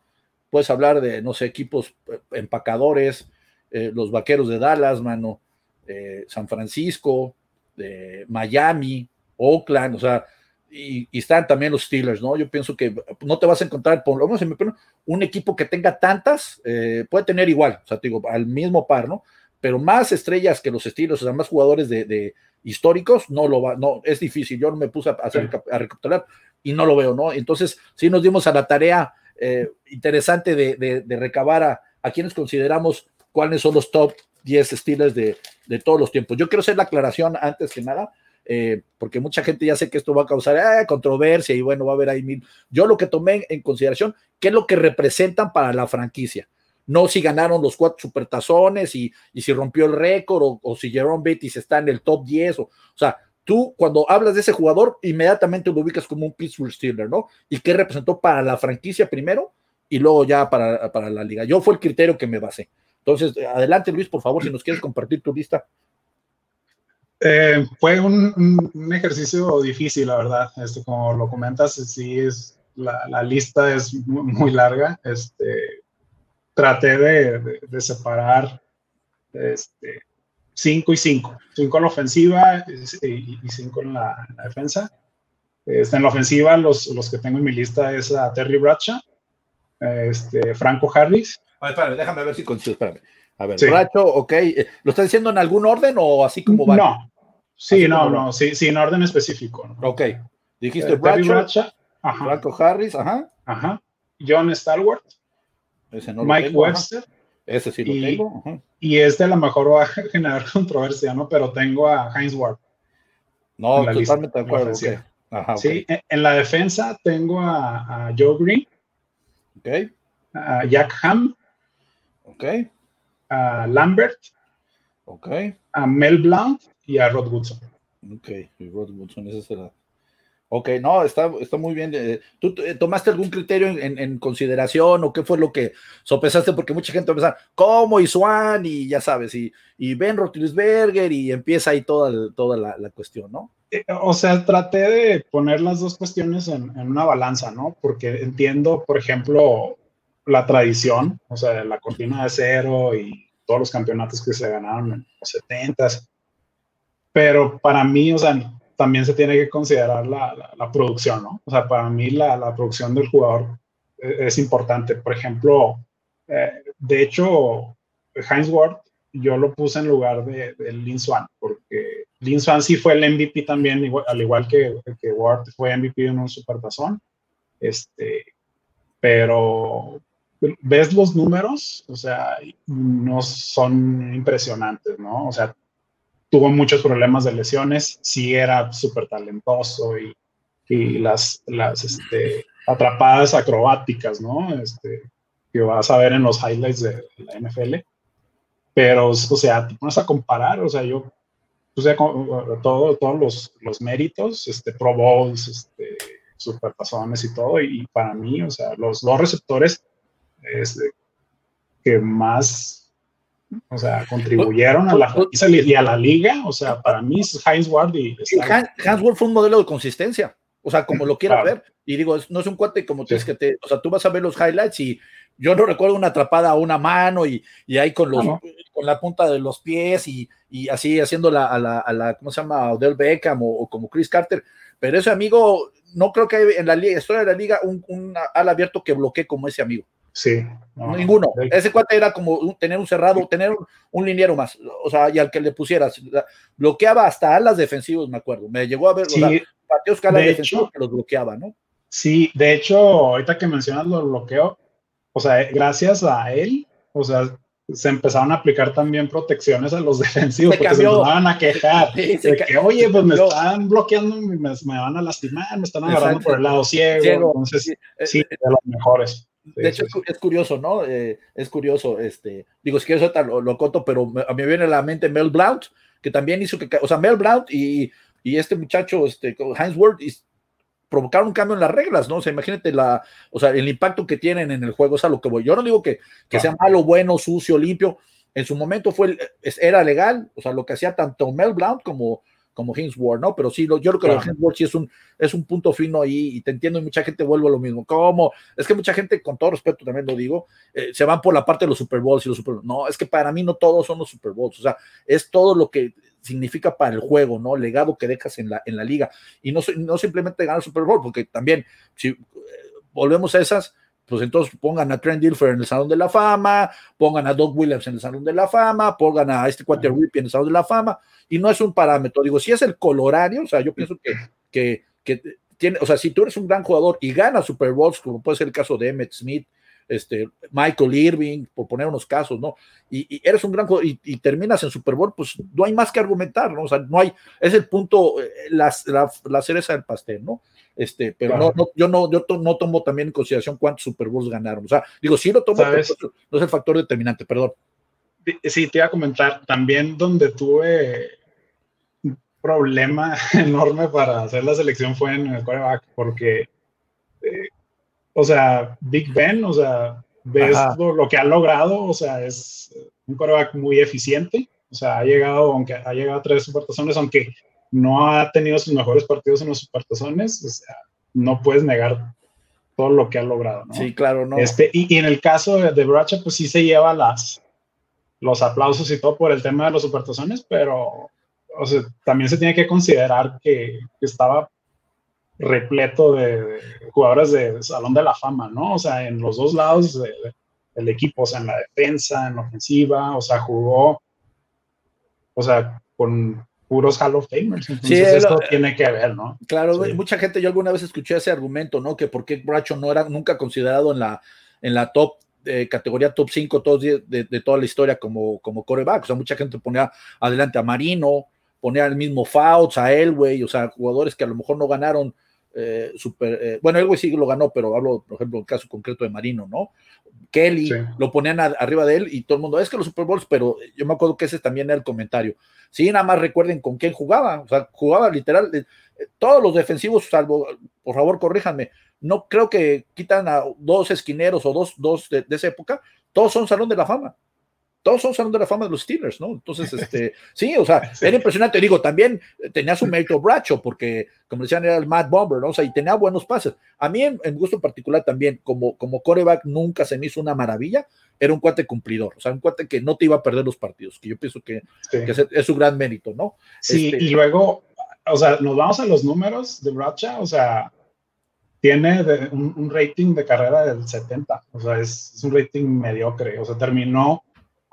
puedes hablar de, no sé, equipos eh, empacadores, los Vaqueros de Dallas, mano, San Francisco, Miami, Oakland, o sea, y, están también los Steelers, ¿no? Yo pienso que no te vas a encontrar, por lo menos un equipo que tenga tantas, puede tener igual, o sea, te digo, al mismo par, ¿no? Pero más estrellas que los Steelers, o sea, más jugadores de, históricos, no lo va, no, es difícil. Yo no me puse a, hacer, a recapitular y no lo veo, ¿no? Entonces, sí nos dimos a la tarea eh, interesante de, recabar a, quienes consideramos cuáles son los top 10 estilos de, todos los tiempos. Yo quiero hacer la aclaración antes que nada, eh, porque mucha gente ya sé que esto va a causar eh, controversia y bueno, va a haber ahí mil. Yo lo que tomé en consideración, ¿qué es lo que representan para la franquicia? no si ganaron los cuatro supertazones y, y si rompió el récord o, si Jerome Bettis está en el top 10. O, o sea, tú cuando hablas de ese jugador, inmediatamente lo ubicas como un Pittsburgh Steeler, ¿no? Y qué representó para la franquicia primero y luego ya para, para la liga. Yo fue el criterio que me basé. Entonces, adelante Luis, por favor, si nos quieres compartir tu lista. Eh, fue un, ejercicio difícil, la verdad. Este, como lo comentas, sí es la, lista es muy, larga. Este, traté de, separar este, cinco y cinco. Cinco en la ofensiva y, cinco en la, defensa. Este, en la ofensiva, los, que tengo en mi lista es Terry Bradshaw, este, Franco Harris. A ver, espérame, déjame ver si consigo, espérame. A ver, Bradshaw, ok. ¿Lo está diciendo en algún orden o así como va? No, sí, no, no, sí, sí, en orden específico. Ok. Dijiste eh, Bradshaw, Franco Harris, ajá. Ajá. John Stalwart. Mike Webster. Ese sí lo y, tengo. Y este a lo mejor va a generar controversia, ¿no? Pero tengo a Heinz Ward. No, totalmente de acuerdo. Sí, en, la defensa tengo a, Joe Green. Ok. A Jack Ham. Ok. A Lambert. Ok. A Mel Blount y a Rod Woodson. Ok, y Rod Woodson, ese será. Ok, no, está, está muy bien. Eh, ¿Tú tomaste algún criterio en, consideración o qué fue lo que sopesaste? Porque mucha gente va a pensar, ¿cómo? Y Swan, y ya sabes, y, y Ben Roethlisberger, y empieza ahí toda, toda la, cuestión, ¿no? Eh, o sea, traté de poner las dos cuestiones en, una balanza, ¿no? Porque entiendo, por ejemplo, la tradición, o sea, la cortina de cero y todos los campeonatos que se ganaron en los 70 Pero para mí, o sea, también se tiene que considerar la, la, producción, ¿no? O sea, para mí la, la producción del jugador es, es, importante. Por ejemplo, eh, de hecho, Heinz Ward yo lo puse en lugar de, de Lin Swan, porque Lin Swan sí fue el MVP también, al igual que, que Ward fue MVP en un supertazón. Este, pero ves los números, o sea, no son impresionantes, ¿no? O sea, tuvo muchos problemas de lesiones, sí era súper talentoso y, y, las, las este, atrapadas acrobáticas, ¿no? Este, que vas a ver en los highlights de la NFL. Pero, o sea, te pones a comparar, o sea, yo puse todo, todos los, los méritos, este, Pro Bowls, este, superpasones y todo, y para mí, o sea, los dos receptores este, que más, o sea, contribuyeron a la franquicia y a la liga, o sea, para mí es Heinz Ward y... Heinz Ward fue un modelo de consistencia, o sea, como lo quieras ver, y digo, no es un cuate como tienes que te, o sea, tú vas a ver los highlights y yo no recuerdo una atrapada a una mano y, y ahí con, los, con la punta de los pies y, y así haciendo la, a, la, a la, ¿cómo se llama? Odell Beckham o, como Chris Carter. Pero ese amigo, no creo que hay en la historia de la liga un, un ala abierto que bloquee como ese amigo. Sí. Ninguno. Ese cuate era como tener un cerrado, tener un, liniero más. O sea, y al que le pusieras, bloqueaba hasta alas defensivos, me acuerdo. Me llegó a ver, sí, pateos que alas defensivos que los bloqueaba, ¿no? Sí, de hecho, ahorita que mencionas los bloqueo, o sea, gracias a él, o sea, se empezaron a aplicar también protecciones a los defensivos, porque se empezaban a quejar de que, oye, pues me están bloqueando, me, me, van a lastimar, me están agarrando por el lado ciego, entonces sí, de los mejores. De hecho, es curioso, ¿no? Eh, es curioso, este, digo, si quieres lo, lo conto, pero a mí me viene a la mente Mel Blount, que también hizo que, o sea, Mel Blount y, y este muchacho, este, Heinz Ward, provocaron un cambio en las reglas, ¿no? O sea, imagínate la, o sea, el impacto que tienen en el juego, es a lo que voy. Yo no digo que, que sea malo, bueno, sucio, limpio. En su momento fue, era legal, o sea, lo que hacía tanto Mel Blount como, como Ward, ¿no? Pero sí, yo creo que claro. Ward sí es un, es un punto fino ahí y te entiendo y mucha gente vuelve a lo mismo. ¿Cómo? Es que mucha gente, con todo respeto también lo digo, eh, se van por la parte de los Super Bowls y los Super No, es que para mí no todos son los Super Bowls, o sea, es todo lo que significa para el juego, ¿no? Legado que dejas en la, en la liga. Y no, no simplemente ganar el Super Bowl, porque también, si eh, volvemos a esas, pues entonces pongan a Trent Dilfer en el Salón de la Fama, pongan a Doug Williams en el Salón de la Fama, pongan a este cuate Rippy en el Salón de la Fama, y no es un parámetro. Digo, si es el colorario, o sea, yo pienso que, que, que tiene, o sea, si tú eres un gran jugador y ganas Super Bowls, como puede ser el caso de Emmett Smith, este, Michael Irving, por poner unos casos, ¿no? Y, eres un gran jugador y, terminas en Super Bowl, pues no hay más que argumentar, ¿no? O sea, no hay, es el punto, eh, la, la, cereza del pastel, ¿no? Este, pero no, no, yo no, yo no tomo también en consideración cuántos Super Bowls ganaron. O sea, digo, sí lo tomo, pero no es el factor determinante, perdón. Sí, te iba a comentar, también donde tuve un problema enorme para hacer la selección fue en el quarterback, porque eh, o sea, Big Ben, o sea, ves lo, que ha logrado, o sea, es un quarterback muy eficiente, o sea, ha llegado, aunque ha llegado a tres supertazones, aunque no ha tenido sus mejores partidos en los supertazones, o sea, no puedes negar todo lo que ha logrado, ¿no? Sí, claro, no. Este, y, en el caso de, de, Bracha, pues sí se lleva las, los aplausos y todo por el tema de los supertazones, pero o sea, también se tiene que considerar que, que estaba repleto de, jugadores de Salón de la Fama, ¿no? O sea, en los dos lados del equipo, o sea, en la defensa, en la ofensiva, o sea, jugó, o sea, con puros Hall of Famers. Entonces, sí, esto tiene que ver, ¿no? Claro, mucha gente, yo alguna vez escuché ese argumento, ¿no? Que por qué Bracho no era nunca considerado en la, en la top eh, categoría top 5 todos de, de, toda la historia como, como coreback. O sea, mucha gente ponía adelante a Marino, ponía al mismo Fouts, a Elway, o sea, jugadores que a lo mejor no ganaron eh, super, eh, bueno, el güey sí lo ganó, pero hablo, por ejemplo, el caso concreto de Marino, ¿no? Kelly, lo ponían arriba de él y todo el mundo, es que los Super Bowls, pero yo me acuerdo que ese también era el comentario. Sí, nada más recuerden con quién jugaba, o sea, jugaba literal, eh, todos los defensivos, salvo, por favor, corríjanme, no creo que quitan a dos esquineros o dos, dos de esa época, todos son Salón de la Fama todos son Salón de la Fama de los Steelers, ¿no? Entonces, este, sí, o sea, era impresionante. Digo, también tenía su mérito Bracho, porque, como decían, era el Mad Bomber, ¿no? O sea, y tenía buenos pases. A mí, en, gusto particular también, como, como coreback, nunca se me hizo una maravilla. Era un cuate cumplidor, o sea, un cuate que no te iba a perder los partidos, que yo pienso que, es, su gran mérito, ¿no? Sí, este, y luego, o sea, nos vamos a los números de Bracha, o sea, tiene un, rating de carrera del 70, o sea, es, un rating mediocre, o sea, terminó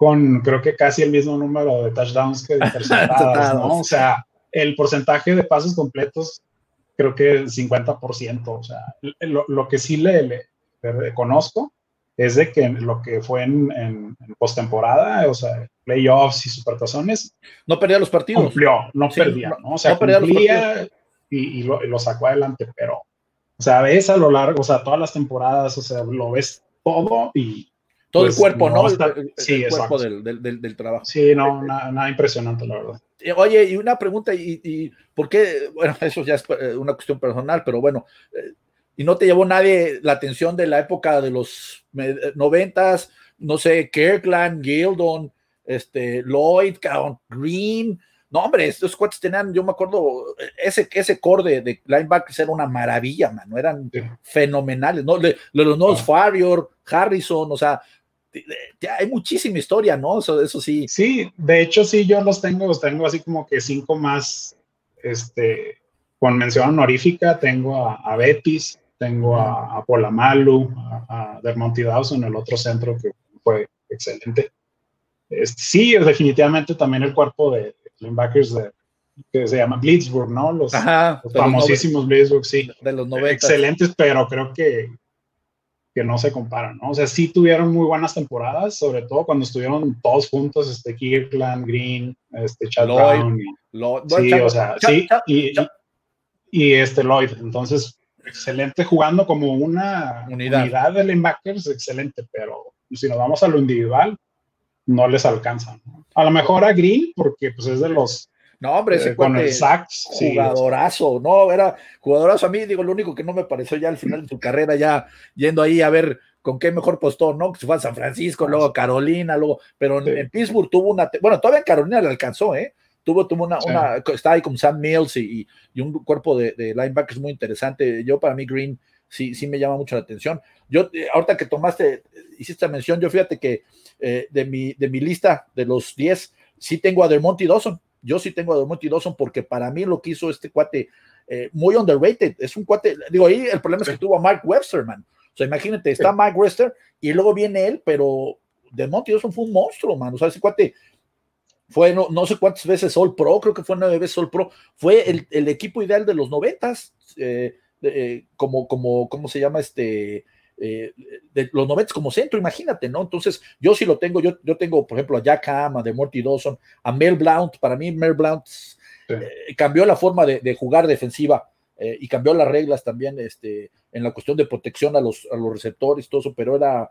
con creo que casi el mismo número de touchdowns que de interceptadas, ¿no? O sea, el porcentaje de pasos completos creo que el 50%, o sea, lo, lo que sí le, le, reconozco es de que lo que fue en, en, postemporada, o sea, playoffs y supertazones, no perdía los partidos. Cumplió, no perdía, ¿no? O sea, cumplía y, y, lo, y, lo, sacó adelante, pero o sea, ves a lo largo, o sea, todas las temporadas, o sea, lo ves todo y... Todo el pues, cuerpo, ¿no? El, sí, cuerpo del, del, del, trabajo. Sí, no, nada, impresionante, la verdad. Oye, y una pregunta, y, y, por qué? Bueno, eso ya es eh, una cuestión personal, pero bueno, eh, ¿y no te llevó nadie la atención de la época de los noventas? No sé, Kirkland, Gildon, este, Lloyd, Green, no, hombre, estos cuates tenían, yo me acuerdo, ese, ese core de, linebackers era una maravilla, mano, eran fenomenales, ¿no? los nuevos ah. Farrior, Harrison, o sea, hay muchísima historia, ¿no? Eso, eso sí. Sí, de hecho, sí, yo los tengo, los tengo así como que cinco más, este, con mención honorífica, tengo a, Betis, tengo a, a, Polamalu, a, a Dermonti Dawson, el otro centro que fue excelente. Este, sí, definitivamente también el cuerpo de, linebackers de, que se llama Blitzburg, ¿no? Los, famosísimos Blitzburg, sí. De los 90. Excelentes, pero creo que, que no se comparan, ¿no? O sea, sí tuvieron muy buenas temporadas, sobre todo cuando estuvieron todos juntos, este Kirkland, Green, este Chad Brown. sí, o sea, sí, y, y, este Lloyd. Entonces, excelente jugando como una unidad. unidad de linebackers, excelente, pero si nos vamos a lo individual, no les alcanza. A lo mejor a Green, porque pues es de los... No, hombre, ese eh, con el sax, jugadorazo, no, era jugadorazo a mí, digo, lo único que no me pareció ya al final de su carrera, ya yendo ahí a ver con qué mejor postó, ¿no? Que se fue a San Francisco, luego Carolina, luego, pero en, Pittsburgh tuvo una, bueno, todavía en Carolina le alcanzó, ¿eh? Tuvo, tuvo una, una está ahí con Sam Mills y, y un cuerpo de, de, linebackers muy interesante. Yo, para mí, Green sí, sí me llama mucho la atención. Yo, eh, ahorita que tomaste, hiciste mención, yo fíjate que eh, de, mi, de mi lista de los 10, sí tengo a Dermonty Dawson. Yo sí tengo a Dermonty Dawson porque para mí lo que hizo este cuate eh, muy underrated. Es un cuate, digo, ahí el problema es que tuvo a Mark Webster, man. O sea, imagínate, está Mark Webster y luego viene él, pero Dermonty Dawson fue un monstruo, man. O sea, ese cuate fue no, no sé cuántas veces All Pro, creo que fue nueve veces All Pro. Fue el, el equipo ideal de los noventas, eh, como, como, ¿cómo se llama este? Eh, de los 90 como centro, imagínate, ¿no? Entonces, yo sí lo tengo, yo, yo tengo, por ejemplo, a Jack Ham, a Morty Dawson, a Mel Blount, para mí Mel Blount eh, cambió la forma de, jugar defensiva eh, y cambió las reglas también este, en la cuestión de protección a los, a los receptores, todo eso, pero era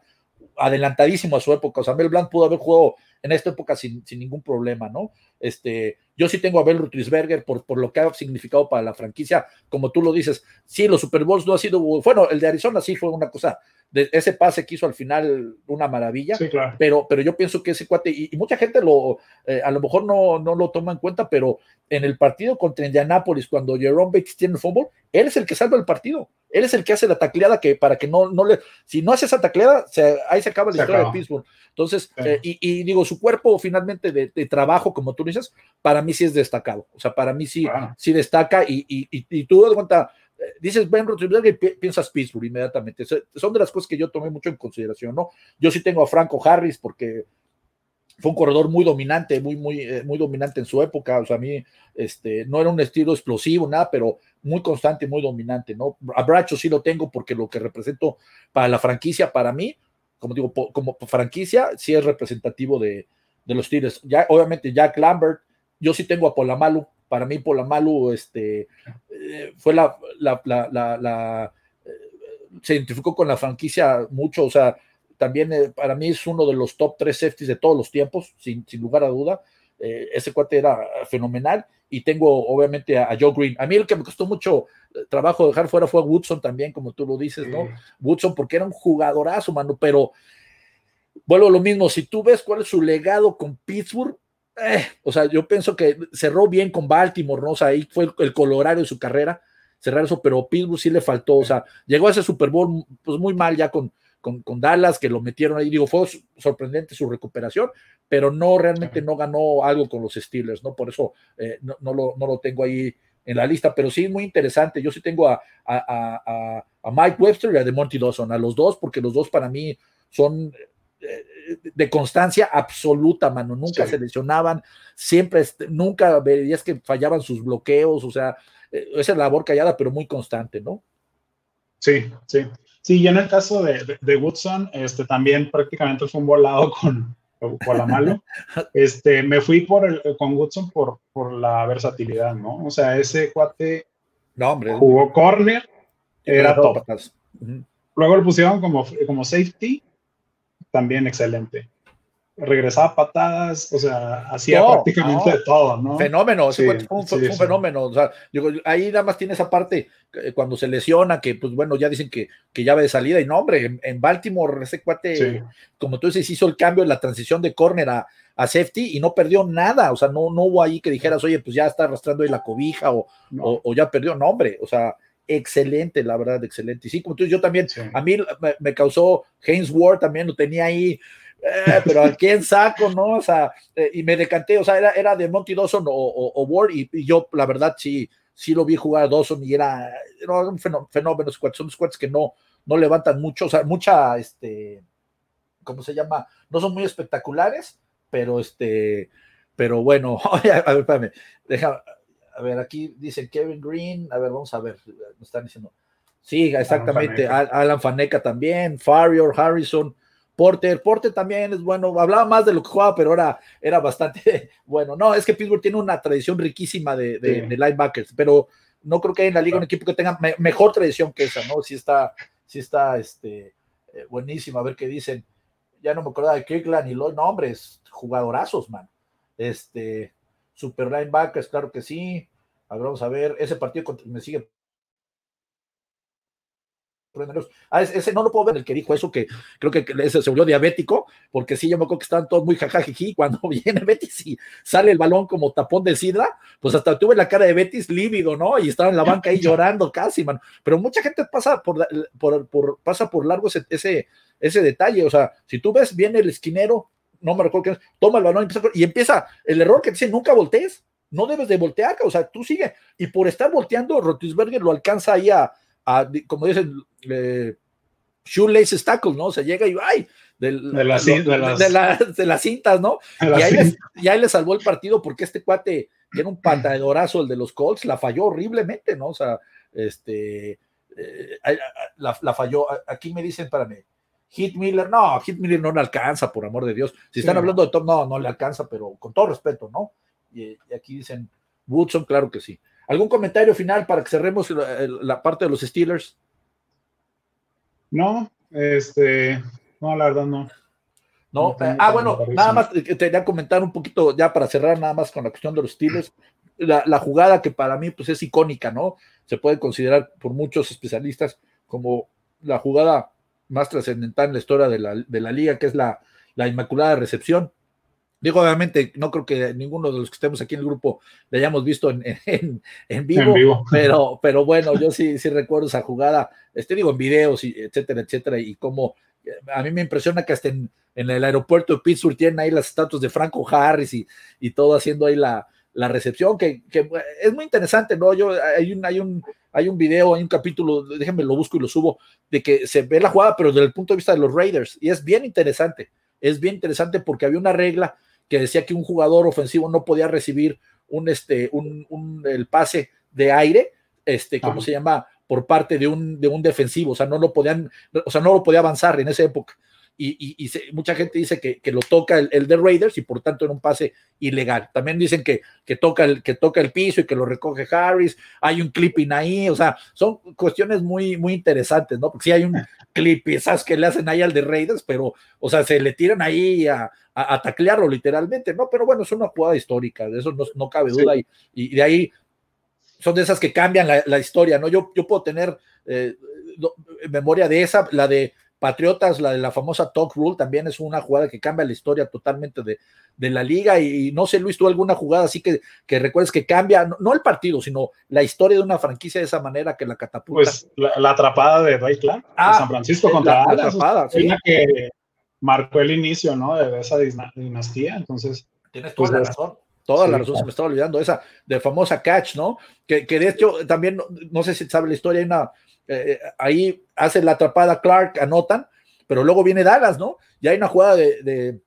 adelantadísimo a su época, o sea, Mel Blount pudo haber jugado en esta época sin, sin ningún problema, ¿no? Este, yo sí tengo a Bel Rutlisberger por, por lo que ha significado para la franquicia, como tú lo dices, sí, los Super Bowls no ha sido, bueno, el de Arizona sí fue una cosa, de ese pase que hizo al final una maravilla, pero, pero yo pienso que ese cuate, y, mucha gente lo, eh, a lo mejor no, no lo toma en cuenta, pero en el partido contra Indianapolis, cuando Jerome Bates tiene el fútbol, él es el que salva el partido, él es el que hace la tacleada que para que no, no le, si no hace esa tacleada, ahí se acaba la historia de Pittsburgh. Entonces, eh, y, digo, su cuerpo finalmente de, trabajo, como tú dices, para mí sí es destacado, o sea, para mí sí, sí destaca y, y, y tú das cuenta, dices Ben Roethlisberger y piensas Pittsburgh inmediatamente. Son de las cosas que yo tomé mucho en consideración, ¿no? Yo sí tengo a Franco Harris porque fue un corredor muy dominante, muy, muy, eh, muy dominante en su época. O sea, a mí este, no era un estilo explosivo, nada, pero muy constante y muy dominante, ¿no? A Bracho sí lo tengo porque lo que represento para la franquicia, para mí, como digo, como franquicia, sí es representativo de, de los Tigres. Ya, obviamente, Jack Lambert, yo sí tengo a Polamalu, para mí Polamalu este, eh, fue la, eh, se identificó con la franquicia mucho, o sea, también eh, para mí es uno de los top tres safeties de todos los tiempos, sin, sin lugar a duda. Ese cuate era fenomenal y tengo obviamente a, Joe Green. A mí el que me costó mucho trabajo dejar fuera fue Woodson también, como tú lo dices, ¿no? Woodson porque era un jugadorazo, mano, pero vuelvo a lo mismo, si tú ves cuál es su legado con Pittsburgh, eh, o sea, yo pienso que cerró bien con Baltimore, ¿no? O sea, ahí fue el, colorario de su carrera, cerrar eso, pero Pittsburgh sí le faltó, o sea, llegó a ese Super Bowl pues muy mal ya con, con, Dallas, que lo metieron ahí, digo, fue sorprendente su recuperación, pero no, realmente no ganó algo con los Steelers, ¿no? Por eso eh, no, lo, no, lo, tengo ahí en la lista, pero sí muy interesante, yo sí tengo a, a, a Mike Webster y a Monty Dawson, a los dos, porque los dos para mí son eh, de constancia absoluta, mano. Nunca se lesionaban, siempre, nunca veías que fallaban sus bloqueos, o sea, eh, esa labor callada, pero muy constante, ¿no? Sí, sí. Sí, y en el caso de, de, Woodson, este, también prácticamente fue un volado con, con la malo. Este, me fui por el, con Woodson por, por la versatilidad, ¿no? O sea, ese cuate no, hombre. jugó corner, era top. Luego lo pusieron como, como safety, también excelente regresaba patadas, o sea, hacía prácticamente de todo, ¿no? Fenómeno, fue, un, fenómeno. O sea, ahí nada más tiene esa parte eh, cuando se lesiona, que pues bueno, ya dicen que, que ya va de salida, y no, hombre, en, Baltimore ese cuate, como tú dices, hizo el cambio en la transición de corner a, a, safety y no perdió nada, o sea, no, no hubo ahí que dijeras, oye, pues ya está arrastrando ahí la cobija o, o, ya perdió, no, hombre, o sea, excelente, la verdad, excelente. Y sí, como tú, yo también, a mí me, me, causó Haynes Ward, también lo tenía ahí eh, pero aquí en saco, ¿no? O sea, eh, y me decanté, o sea, era, era de Monty Dawson o, o, Ward, y, yo, la verdad, sí, sí lo vi jugar a Dawson y era, un fenómeno, son squads que no, no levantan mucho, o sea, mucha, este, ¿cómo se llama? No son muy espectaculares, pero este, pero bueno, a ver, espérame, deja, a ver, aquí dice Kevin Green, a ver, vamos a ver, me están diciendo. Sí, exactamente, Alan Faneca también, Farrior, Harrison, Porter, Porter también es bueno, hablaba más de lo que jugaba, pero era, era bastante bueno. No, es que Pittsburgh tiene una tradición riquísima de, de, linebackers, pero no creo que hay en la liga un equipo que tenga mejor tradición que esa, ¿no? Sí está, sí está este, eh, buenísimo, a ver qué dicen. Ya no me acuerdo de Kirkland y los nombres, jugadorazos, man. Este, super linebackers, claro que sí. A ver, vamos a ver, ese partido me sigue Ah, ese no lo puedo ver, el que dijo eso, que creo que ese se volvió diabético, porque sí, yo me acuerdo que estaban todos muy jajajiji. Cuando viene Betis y sale el balón como tapón de sidra, pues hasta tuve la cara de Betis lívido, ¿no? Y estaba en la banca ahí llorando casi, man. Pero mucha gente pasa por, por, pasa por largo ese, ese, detalle. O sea, si tú ves, viene el esquinero, no me recuerdo qué es, toma el balón y empieza, y empieza el error que dice nunca voltees. No debes de voltear, o sea, tú sigue. Y por estar volteando, Rotisberger lo alcanza ahí a, como dicen, eh, shoelace tackle, ¿no? Se llega y ¡ay! de, las, de, las cintas, ¿no? Y ahí, le salvó el partido porque este cuate, era un pantadorazo, el de los Colts, la falló horriblemente, ¿no? O sea, este, eh, la, falló. Aquí me dicen, para mí, Hit Miller, no, Hit Miller no le alcanza, por amor de Dios. Si están hablando de Tom, no, no le alcanza, pero con todo respeto, ¿no? Y, aquí dicen Woodson, claro que sí. ¿Algún comentario final para que cerremos la parte de los Steelers? No, este, no, la verdad no. No, ah, bueno, nada más te quería comentar un poquito ya para cerrar nada más con la cuestión de los Steelers. La, jugada que para mí pues es icónica, ¿no? Se puede considerar por muchos especialistas como la jugada más trascendental en la historia de la, de la liga, que es la, la Inmaculada Recepción. Digo, obviamente, no creo que ninguno de los que estemos aquí en el grupo le hayamos visto en, en, vivo, Pero, pero bueno, yo sí, sí recuerdo esa jugada, este digo, en videos, y etcétera, etcétera, y como eh, a mí me impresiona que hasta en, el aeropuerto de Pittsburgh tienen ahí las estatuas de Franco Harris y, y todo haciendo ahí la, la recepción, que, que, es muy interesante, ¿no? Yo, hay un, hay un, hay un video, hay un capítulo, déjenme lo busco y lo subo, de que se ve la jugada, pero desde el punto de vista de los Raiders, y es bien interesante, es bien interesante porque había una regla que decía que un jugador ofensivo no podía recibir un, este, un, el pase de aire, este, ¿cómo se llama? Por parte de un, de un defensivo, o sea, no lo podían, o sea, no lo podía avanzar en esa época. Y, mucha gente dice que, lo toca el, de Raiders y por tanto en un pase ilegal. También dicen que, que, toca el, que toca el piso y que lo recoge Harris. Hay un clipping ahí, o sea, son cuestiones muy, muy interesantes, ¿no? Porque sí hay un clip, ¿sabes? Que le hacen ahí al de Raiders, pero, o sea, se le tiran ahí a, a, taclearlo literalmente, ¿no? Pero bueno, es una jugada histórica, de eso no, cabe duda, y, y, de ahí son de esas que cambian la, historia, ¿no? Yo, yo puedo tener eh, memoria de esa, la de Patriotas, la de la famosa Talk Rule, también es una jugada que cambia la historia totalmente de, de la liga. Y, no sé, Luis, tú alguna jugada así que, que recuerdes que cambia, no, el partido, sino la historia de una franquicia de esa manera que la catapulta. Pues la, atrapada de Ray Clark, ah, San Francisco contra la, atrapada, sí. que marcó el inicio, ¿no? De esa dinastía. Entonces, tienes toda pues, la razón. Toda la razón, se me estaba olvidando esa de famosa catch, ¿no? Que, que de hecho también, no, sé si sabe la historia, hay una, eh, ahí hace la atrapada Clark, anotan, pero luego viene Dallas, ¿no? Y hay una jugada de,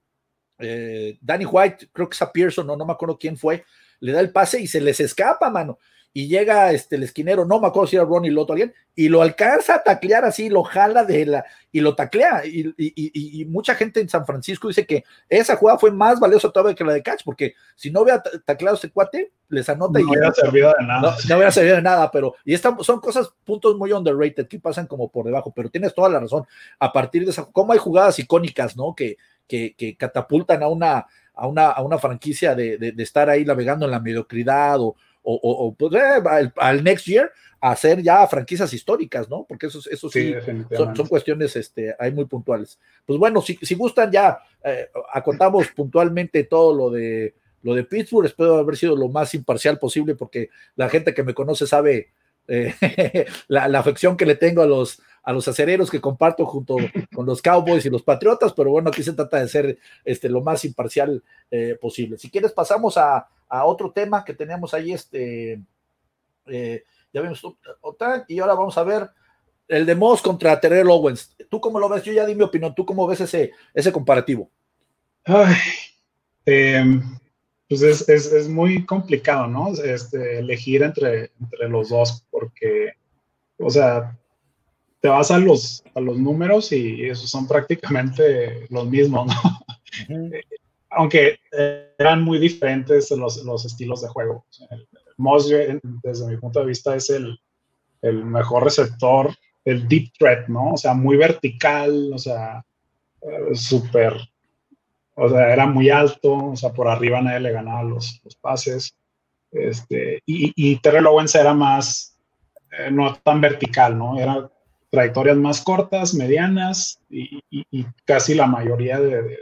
eh, Danny White, creo que es a Pearson, no, no me acuerdo quién fue, le da el pase y se les escapa, mano y llega este, el esquinero, no me acuerdo si era Ronnie Lotto alguien, y lo alcanza a taclear así, lo jala de la, y lo taclea. Y, mucha gente en San Francisco dice que esa jugada fue más valiosa todavía que la de Catch, porque si no hubiera tacleado ese cuate, les anota no y. Hubiera servido de nada. No, hubiera servido de nada, pero. Y esta, son cosas, puntos muy underrated que pasan como por debajo, pero tienes toda la razón. A partir de esa. ¿Cómo hay jugadas icónicas, no? Que, que, que catapultan a una. A una, a una franquicia de, de estar ahí navegando en la mediocridad o, o, pues, eh, al, next year hacer ya franquicias históricas, ¿no? Porque eso, eso sí, son, cuestiones este, hay muy puntuales. Pues bueno, si, si gustan ya eh, acotamos puntualmente todo lo de lo de Pittsburgh, espero haber sido lo más imparcial posible porque la gente que me conoce sabe eh, la, la, afección que le tengo a los, a los acereros que comparto junto con los Cowboys y los Patriotas, pero bueno, aquí se trata de ser este, lo más imparcial posible. Si quieres, pasamos a, a otro tema que tenemos ahí, este, eh, ya vimos otra, y ahora vamos a ver el de Moss contra Terrell Owens. ¿Tú cómo lo ves? Yo ya di mi opinión. ¿Tú cómo ves ese, ese comparativo? Em, pues es, es, es, muy complicado, ¿no? Este, elegir entre, entre los dos, porque, o sea, te vas a los, a los números y esos son prácticamente los mismos, ¿no? aunque eran muy diferentes los, los estilos de juego. Moss, desde mi punto de vista, es el, el, mejor receptor, el deep threat, ¿no? O sea, muy vertical, o sea, eh, súper, o sea, era muy alto, o sea, por arriba nadie le ganaba los, los pases. Este, y, y Terrell Owens era más, eh, no tan vertical, ¿no? Era trayectorias más cortas, medianas y, casi la mayoría de,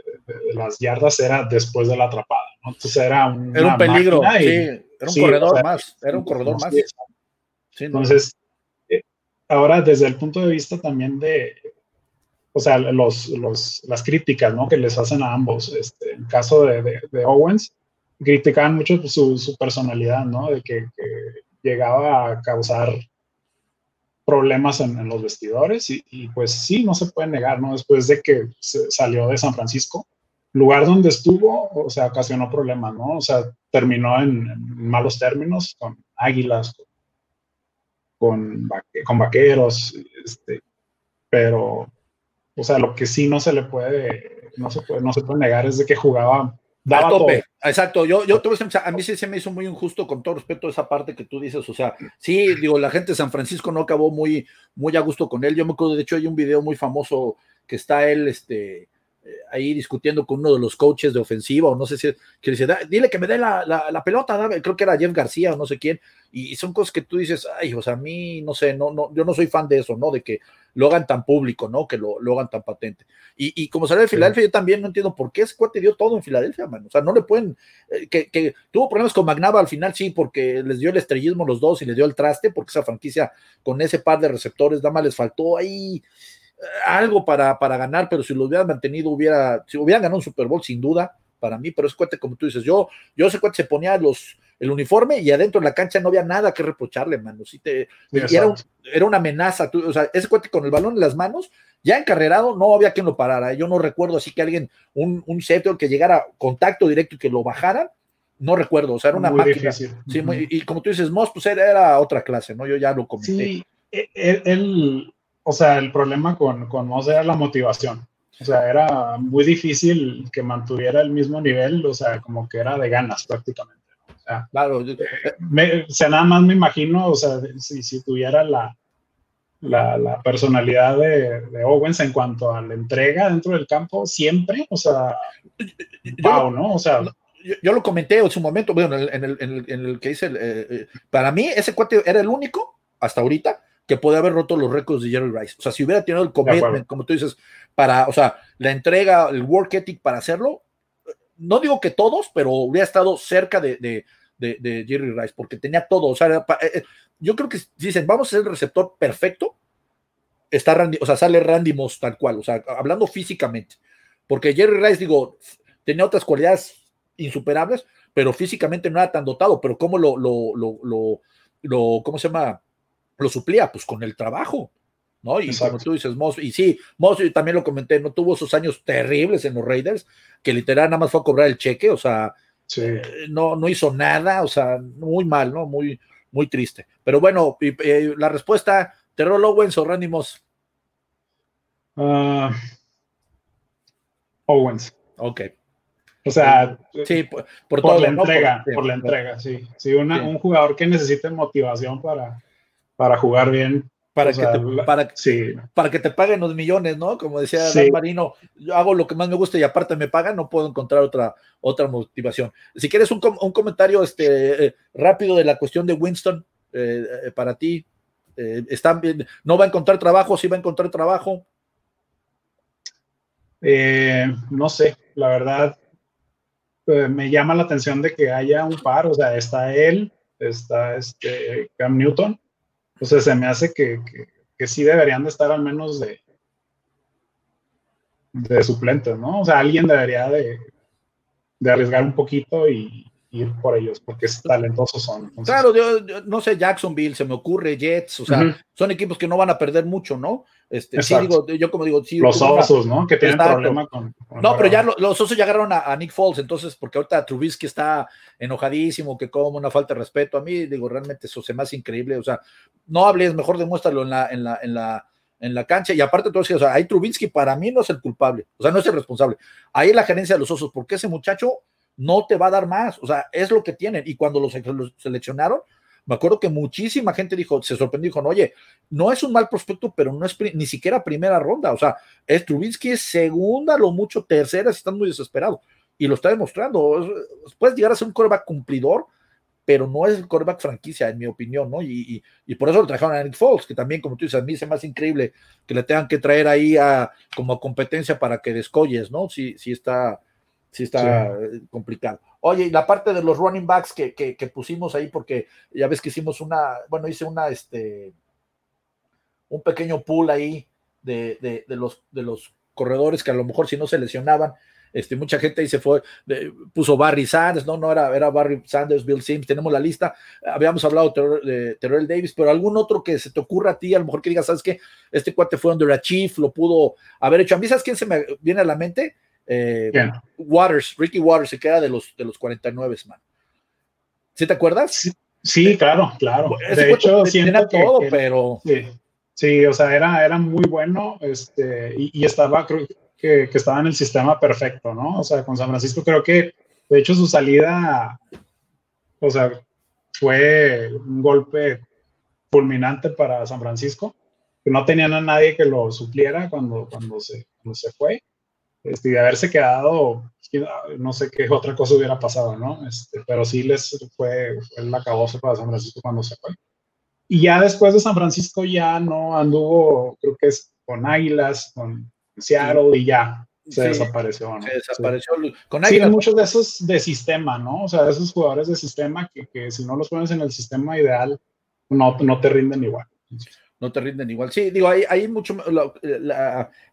las yardas era después de la atrapada. Entonces era un, era un peligro, sí, era un corredor más, era un corredor más. Entonces, eh, ahora desde el punto de vista también de, o sea, los, los, las críticas ¿no? que les hacen a ambos, este, en el caso de, Owens, criticaban mucho su, su personalidad, ¿no? De que, que llegaba a causar problemas en, los vestidores y, pues sí, no se puede negar, ¿no? Después de que salió de San Francisco, lugar donde estuvo, o sea, ocasionó problemas, ¿no? O sea, terminó en, malos términos con Águilas, con, con vaqueros, este, pero, o sea, lo que sí no se le puede, no se puede, no se puede negar es de que jugaba a tope, exacto. Yo, yo a mí sí se me hizo muy injusto con todo respeto a esa parte que tú dices. O sea, sí, digo, la gente de San Francisco no acabó muy, muy a gusto con él. Yo me acuerdo, de hecho, hay un video muy famoso que está él, este, eh, ahí discutiendo con uno de los coaches de ofensiva, o no sé si, que dice, dile que me dé la, la, pelota, creo que era Jeff García o no sé quién, y son cosas que tú dices, ay, o sea, a mí, no sé, no, no, yo no soy fan de eso, ¿no? De que lo hagan tan público, ¿no? Que lo, lo hagan tan patente. Y, y como salió de Filadelfia, yo también no entiendo por qué ese cuate dio todo en Filadelfia, man. O sea, no le pueden, eh, que, que, tuvo problemas con Magnava al final, sí, porque les dio el estrellismo los dos y les dio el traste, porque esa franquicia con ese par de receptores, nada más les faltó ahí algo para, para ganar, pero si lo hubieran mantenido, hubiera, si hubieran ganado un Super Bowl, sin duda, para mí, pero es cuate, como tú dices, yo, yo ese cuate se ponía los, el uniforme y adentro de la cancha no había nada que reprocharle, mano. Si te, era, era, una amenaza, tú, o sea, ese cuate con el balón en las manos, ya encarrerado, no había quien lo parara. Yo no recuerdo así que alguien, un, un sector que llegara contacto directo y que lo bajara, no recuerdo, o sea, era una máquina. Sí, y como tú dices, Moss, pues era, era, otra clase, ¿no? Yo ya lo comenté. Sí, e, e, él, o sea, el problema con, con Moss era la motivación. O sea, era muy difícil que mantuviera el mismo nivel, o sea, como que era de ganas prácticamente. O sea, claro. Eh, o sea, nada más me imagino, o sea, si, si tuviera la, la, la personalidad de, de, Owens en cuanto a la entrega dentro del campo, siempre, o sea, wow, ¿no? O sea. Yo, lo comenté en su momento, bueno, en el, en el, en el, que hice, eh, eh, para mí ese cuate era el único, hasta ahorita, que puede haber roto los récords de Jerry Rice. O sea, si hubiera tenido el commitment, como tú dices, para, o sea, la entrega, el work ethic para hacerlo, no digo que todos, pero hubiera estado cerca de, de, de, Jerry Rice, porque tenía todo. O sea, eh, eh, yo creo que dicen, vamos a ser el receptor perfecto, está Randy, o sea, sale Randy Moss tal cual, o sea, hablando físicamente, porque Jerry Rice, digo, tenía otras cualidades insuperables, pero físicamente no era tan dotado, pero ¿cómo lo, lo, lo, lo, ¿cómo se llama? Lo suplía, pues con el trabajo, ¿no? Y como tú dices, Moss, y sí, Moss, también lo comenté, no tuvo esos años terribles en los Raiders, que literal nada más fue a cobrar el cheque, o sea, eh, no, no hizo nada, o sea, muy mal, ¿no? Muy, muy triste. Pero bueno, eh, la respuesta, ¿Terrell Owens o Randy Moss? Ah, Owens. Ok. O sea, sí, por, la entrega, por, la entrega, sí. Sí, un jugador que necesite motivación para, para jugar bien. Para que, te, para, para que te paguen los millones, ¿no? Como decía Dan Marino, yo hago lo que más me gusta y aparte me pagan, no puedo encontrar otra, otra motivación. Si quieres un, un comentario este, eh, rápido de la cuestión de Winston, eh, eh, para ti, ¿están bien? ¿no va a encontrar trabajo? ¿Sí va a encontrar trabajo? no sé, la verdad, eh, me llama la atención de que haya un par, o sea, está él, está este Cam Newton, o sea, se me hace que, que, sí deberían de estar al menos de, de suplentes, ¿no? O sea, alguien debería de, de arriesgar un poquito y, ir por ellos, porque es talentosos son. Claro, yo, no sé, Jacksonville, se me ocurre, Jets, o sea, son equipos que no van a perder mucho, ¿no? Este, sí, digo, yo como digo, sí. Los osos, ¿no? Que tienen problema con. no, pero ya los osos ya agarraron a, Nick Foles, entonces, porque ahorita Trubisky está enojadísimo, que como una falta de respeto. A mí, digo, realmente eso se me hace increíble. O sea, no hables, mejor demuéstralo en la, en la, en la, en la cancha. Y aparte, todo eso, o sea, ahí Trubisky para mí no es el culpable, o sea, no es el responsable. Ahí la gerencia de los osos, porque ese muchacho no te va a dar más. O sea, es lo que tienen. Y cuando los, seleccionaron, me acuerdo que muchísima gente dijo, se sorprendió, dijo, oye, no es un mal prospecto, pero no es ni siquiera primera ronda. O sea, es Trubinsky es segunda, lo mucho tercera, están muy desesperados. Y lo está demostrando. Puedes llegar a ser un coreback cumplidor, pero no es el coreback franquicia, en mi opinión, ¿no? Y, y, por eso lo trajeron a Nick Foles, que también, como tú dices, a mí se me hace increíble que le tengan que traer ahí a, como competencia para que descolles, ¿no? Si, si está sí está complicado. Oye, y la parte de los running backs que, que, pusimos ahí, porque ya ves que hicimos una, bueno, hice una, este, un pequeño pool ahí de, de, de, los, de los corredores que a lo mejor si no se lesionaban, este, mucha gente ahí se fue, puso Barry Sanders, no, no era, era Barry Sanders, Bill Sims, tenemos la lista, habíamos hablado de Terrell Davis, pero algún otro que se te ocurra a ti, a lo mejor que digas, ¿sabes qué? Este cuate fue under a chief, lo pudo haber hecho. A mí, ¿sabes quién se me viene a la mente? Eh, Waters, Ricky Waters se queda de los, de los 49, man. ¿Sí te acuerdas? Sí, claro, claro. de hecho, siento que, todo, pero. Sí, o sea, era, era muy bueno este, y, estaba, creo que, que, estaba en el sistema perfecto, ¿no? O sea, con San Francisco creo que, de hecho, su salida, o sea, fue un golpe fulminante para San Francisco, que no tenían a nadie que lo supliera cuando, cuando, se, cuando se fue este, de haberse quedado, no sé qué otra cosa hubiera pasado, ¿no? Este, pero sí les fue, fue el acabose para San Francisco cuando se fue. Y ya después de San Francisco ya no anduvo, creo que es con Águilas, con Seattle y ya se desapareció, ¿no? Se desapareció con Águilas. Sí, muchos de esos de sistema, ¿no? O sea, de esos jugadores de sistema que, que si no los pones en el sistema ideal, no, no te rinden igual no te rinden igual. Sí, digo, hay, hay mucho,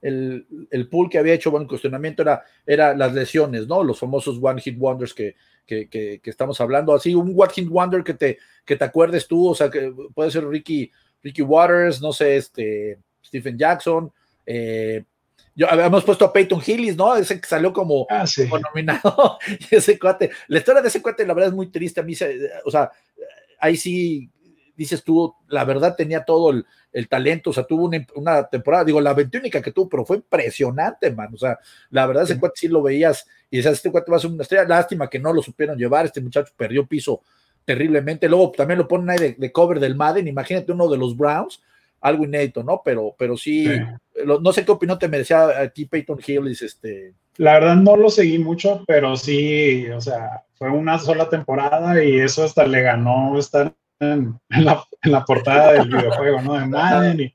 el, el, pool que había hecho, bueno, cuestionamiento era, era las lesiones, ¿no? Los famosos One Hit Wonders que, que, que, estamos hablando. Así, un One Hit Wonder que te, que te acuerdes tú, o sea, que puede ser Ricky, Ricky Waters, no sé, este, Stephen Jackson, eh, yo habíamos puesto a Peyton Hillis, ¿no? Ese que salió como, ah, nominado. ese cuate, la historia de ese cuate, la verdad, es muy triste. A mí, o sea, ahí sí dices tú, la verdad tenía todo el, talento, o sea, tuvo una, temporada, digo, la única que tuvo, pero fue impresionante, man, o sea, la verdad ese cuate sí lo veías y decías, este cuate va a ser una estrella, lástima que no lo supieron llevar, este muchacho perdió piso terriblemente, luego también lo ponen ahí de, cover del Madden, imagínate uno de los Browns, algo inédito, ¿no? Pero, pero sí, no sé qué opinión te merecía aquí Peyton Hillis, este... La verdad no lo seguí mucho, pero sí, o sea, fue una sola temporada y eso hasta le ganó estar en, la, portada del videojuego, ¿no? De Madden.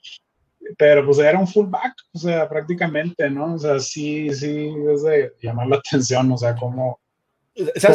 pero pues era un fullback, o sea, prácticamente, ¿no? O sea, sí, sí, es de llamar la atención, o sea, cómo,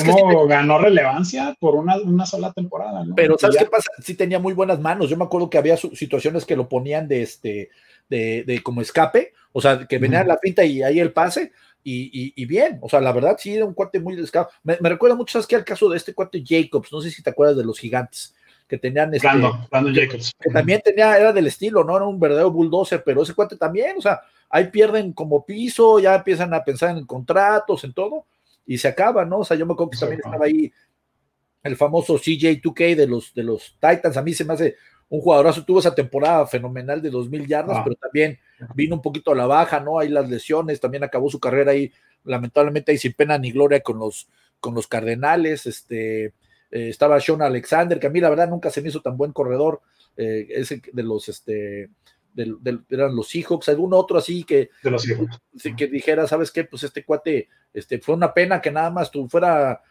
cómo ganó relevancia por una, una sola temporada, ¿no? Pero ¿sabes qué pasa? Sí tenía muy buenas manos. Yo me acuerdo que había situaciones que lo ponían de este, de, de como escape, o sea, que venía la pinta y ahí el pase, y, bien, o sea, la verdad sí era un cuate muy descaro. Me, recuerda mucho, ¿sabes qué? Al caso de este cuate Jacobs, no sé si te acuerdas de los gigantes, que tenían este, Jacobs. Que, también tenía, era del estilo, ¿no? Era un verdadero bulldozer, pero ese cuate también, o sea, ahí pierden como piso, ya empiezan a pensar en contratos, en todo, y se acaba, ¿no? O sea, yo me acuerdo que también estaba ahí el famoso CJ2K de los, de los Titans, a mí se me hace un jugadorazo, tuvo esa temporada fenomenal de 2.000 yardas, ah. pero también vino un poquito a la baja, ¿no? Ahí las lesiones, también acabó su carrera ahí, lamentablemente ahí sin pena ni gloria con los, con los Cardenales, este, eh, estaba Sean Alexander, que a mí la verdad nunca se me hizo tan buen corredor, eh, ese de los, este, eran los Seahawks, algún otro así que, de los que dijera, ¿sabes qué? Pues este cuate, este, fue una pena que nada más tú fuera,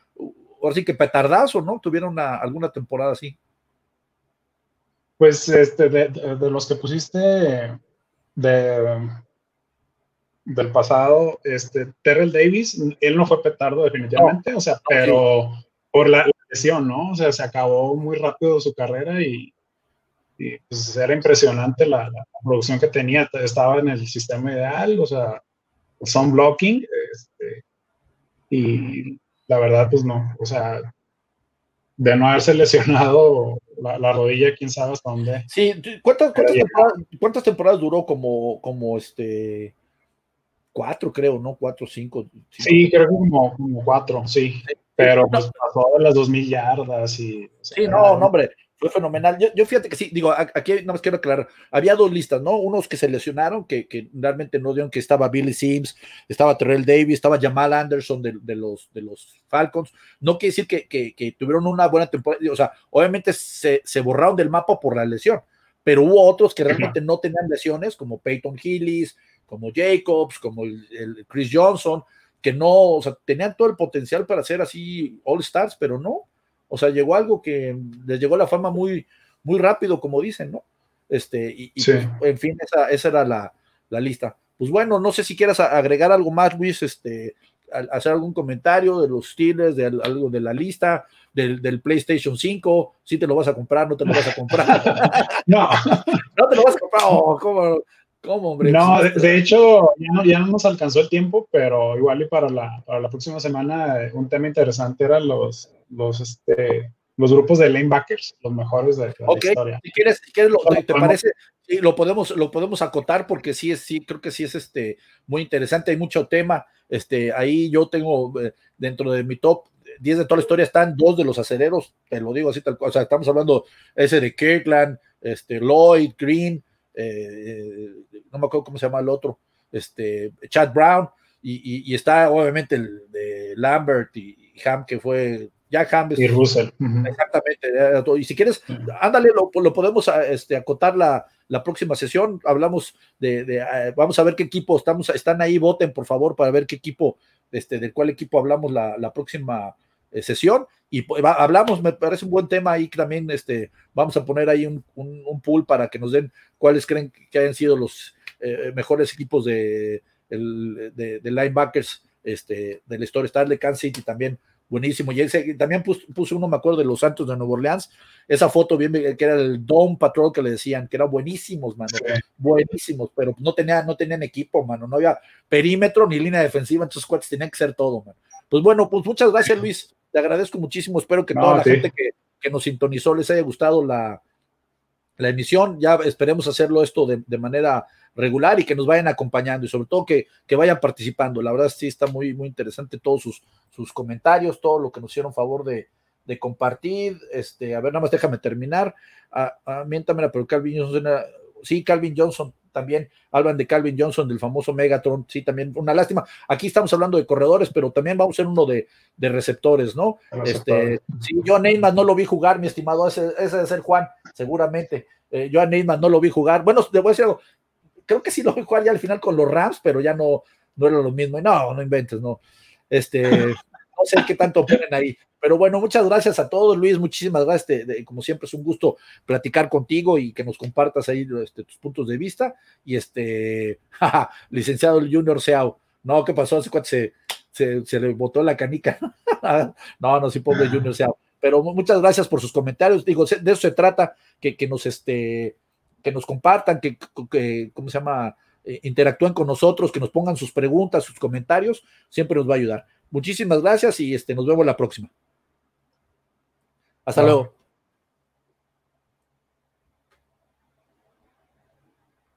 ahora sí que petardazo, ¿no? Tuvieron alguna temporada así. Pues este, de, los que pusiste de, del pasado, este, Terrell Davis, él no fue petardo definitivamente, o sea, pero por la lesión, ¿no? O sea, se acabó muy rápido su carrera y, pues era impresionante la, producción que tenía, estaba en el sistema ideal, o sea, son blocking, este, y la verdad, pues no, o sea, de no haberse lesionado la, rodilla, quién sabe hasta dónde. Sí, ¿cuántas, cuántas, temporadas, duró como, como este cuatro, creo, ¿no? Cuatro, cinco. Sí, creo que como, como cuatro, sí. Pero pues pasó de las dos mil yardas y. sí, no, no, hombre fue fenomenal. Yo, fíjate que sí, digo, aquí nada más quiero aclarar, había dos listas, ¿no? Unos que se lesionaron, que, realmente no dieron, que estaba Billy Sims, estaba Terrell Davis, estaba Jamal Anderson de, los, de los Falcons. No quiere decir que, tuvieron una buena temporada, o sea, obviamente se, borraron del mapa por la lesión, pero hubo otros que realmente no tenían lesiones, como Peyton Hillis, como Jacobs, como el Chris Johnson, que no, o sea, tenían todo el potencial para ser así All Stars, pero no o sea, llegó algo que les llegó la fama muy, muy rápido, como dicen, ¿no? Este, y, pues, en fin, esa, esa era la, lista. Pues bueno, no sé si quieras agregar algo más, Luis, este, hacer algún comentario de los Steelers, de algo de la lista, del, PlayStation 5, si te lo vas a comprar, no te lo vas a comprar. no. no te lo vas a comprar, oh, ¿cómo? ¿Cómo, hombre? No, de, hecho, ya no, ya no, nos alcanzó el tiempo, pero igual y para la, para la próxima semana eh, un tema interesante eran los, los, este, los grupos de lanebackers, los mejores de, la historia. Si quieres, si quieres lo, ¿te parece? Sí, lo podemos, lo podemos acotar porque sí es, sí, creo que sí es este muy interesante, hay mucho tema. Este, ahí yo tengo eh, dentro de mi top 10 de toda la historia están dos de los acereros, te lo digo así tal cual. O sea, estamos hablando ese de Kirkland, este, Lloyd, Green, eh, no me acuerdo cómo se llama el otro, este, Chad Brown, y, está obviamente el de Lambert y, Ham, que fue ya Ham. Y Russell. Exactamente. Y si quieres, ándale, lo, podemos ah, este, acotar la, la, próxima sesión. Hablamos de, ah, vamos a ver qué equipo estamos, están ahí, voten por favor para ver qué equipo, este, del cuál equipo hablamos la, la próxima eh, sesión y hablamos, me parece un buen tema ahí también, este, vamos a poner ahí un, un, pool para que nos den cuáles creen que hayan sido los eh, mejores equipos de, de, linebackers este, de la historia, está de Kansas City también, buenísimo, y ese, también puse, uno, me acuerdo, de los Santos de Nueva Orleans, esa foto bien, que era el Dome Patrol que le decían, que eran buenísimos, mano, buenísimos, pero no, tenía, no tenían equipo, mano, no había perímetro ni línea defensiva, entonces cuates tenían que ser todo, mano. Pues bueno, pues muchas gracias, Luis. Te agradezco muchísimo. Espero que toda la gente que, nos sintonizó les haya gustado la, la emisión. Ya esperemos hacerlo esto de, manera regular y que nos vayan acompañando y sobre todo que, que, vayan participando. La verdad sí está muy, muy interesante todos sus, sus comentarios, todo lo que nos hicieron favor de, compartir. Este, a ver, nada más déjame terminar. A, a, miéntame, pero Calvin Johnson, sí, Calvin Johnson también hablan de Calvin Johnson, del famoso Megatron, sí, también una lástima. Aquí estamos hablando de corredores, pero también vamos a ser uno de, receptores, ¿no? Este, sí, yo a Neymar no lo vi jugar, mi estimado, ese, ese debe ser Juan, seguramente. Eh, yo a Neymar no lo vi jugar. Bueno, te voy a decir algo, creo que sí lo vi jugar ya al final con los Rams, pero ya no, no era lo mismo. Y no, no inventes, no. Este, no sé qué tanto ponen ahí. Pero bueno, muchas gracias a todos, Luis, muchísimas gracias. como siempre es un gusto platicar contigo y que nos compartas ahí este, tus puntos de vista. Y este, licenciado Junior Seao, no, ¿qué pasó? Se, se, se le botó la canica. no, no, sí, pobre Junior Seao. Pero muchas gracias por sus comentarios. Digo, de eso se trata, que, que nos, este, que nos compartan, que, que, ¿cómo se llama? eh, interactúen con nosotros, que nos pongan sus preguntas, sus comentarios, siempre nos va a ayudar. Muchísimas gracias y este, nos vemos la próxima. Hasta luego.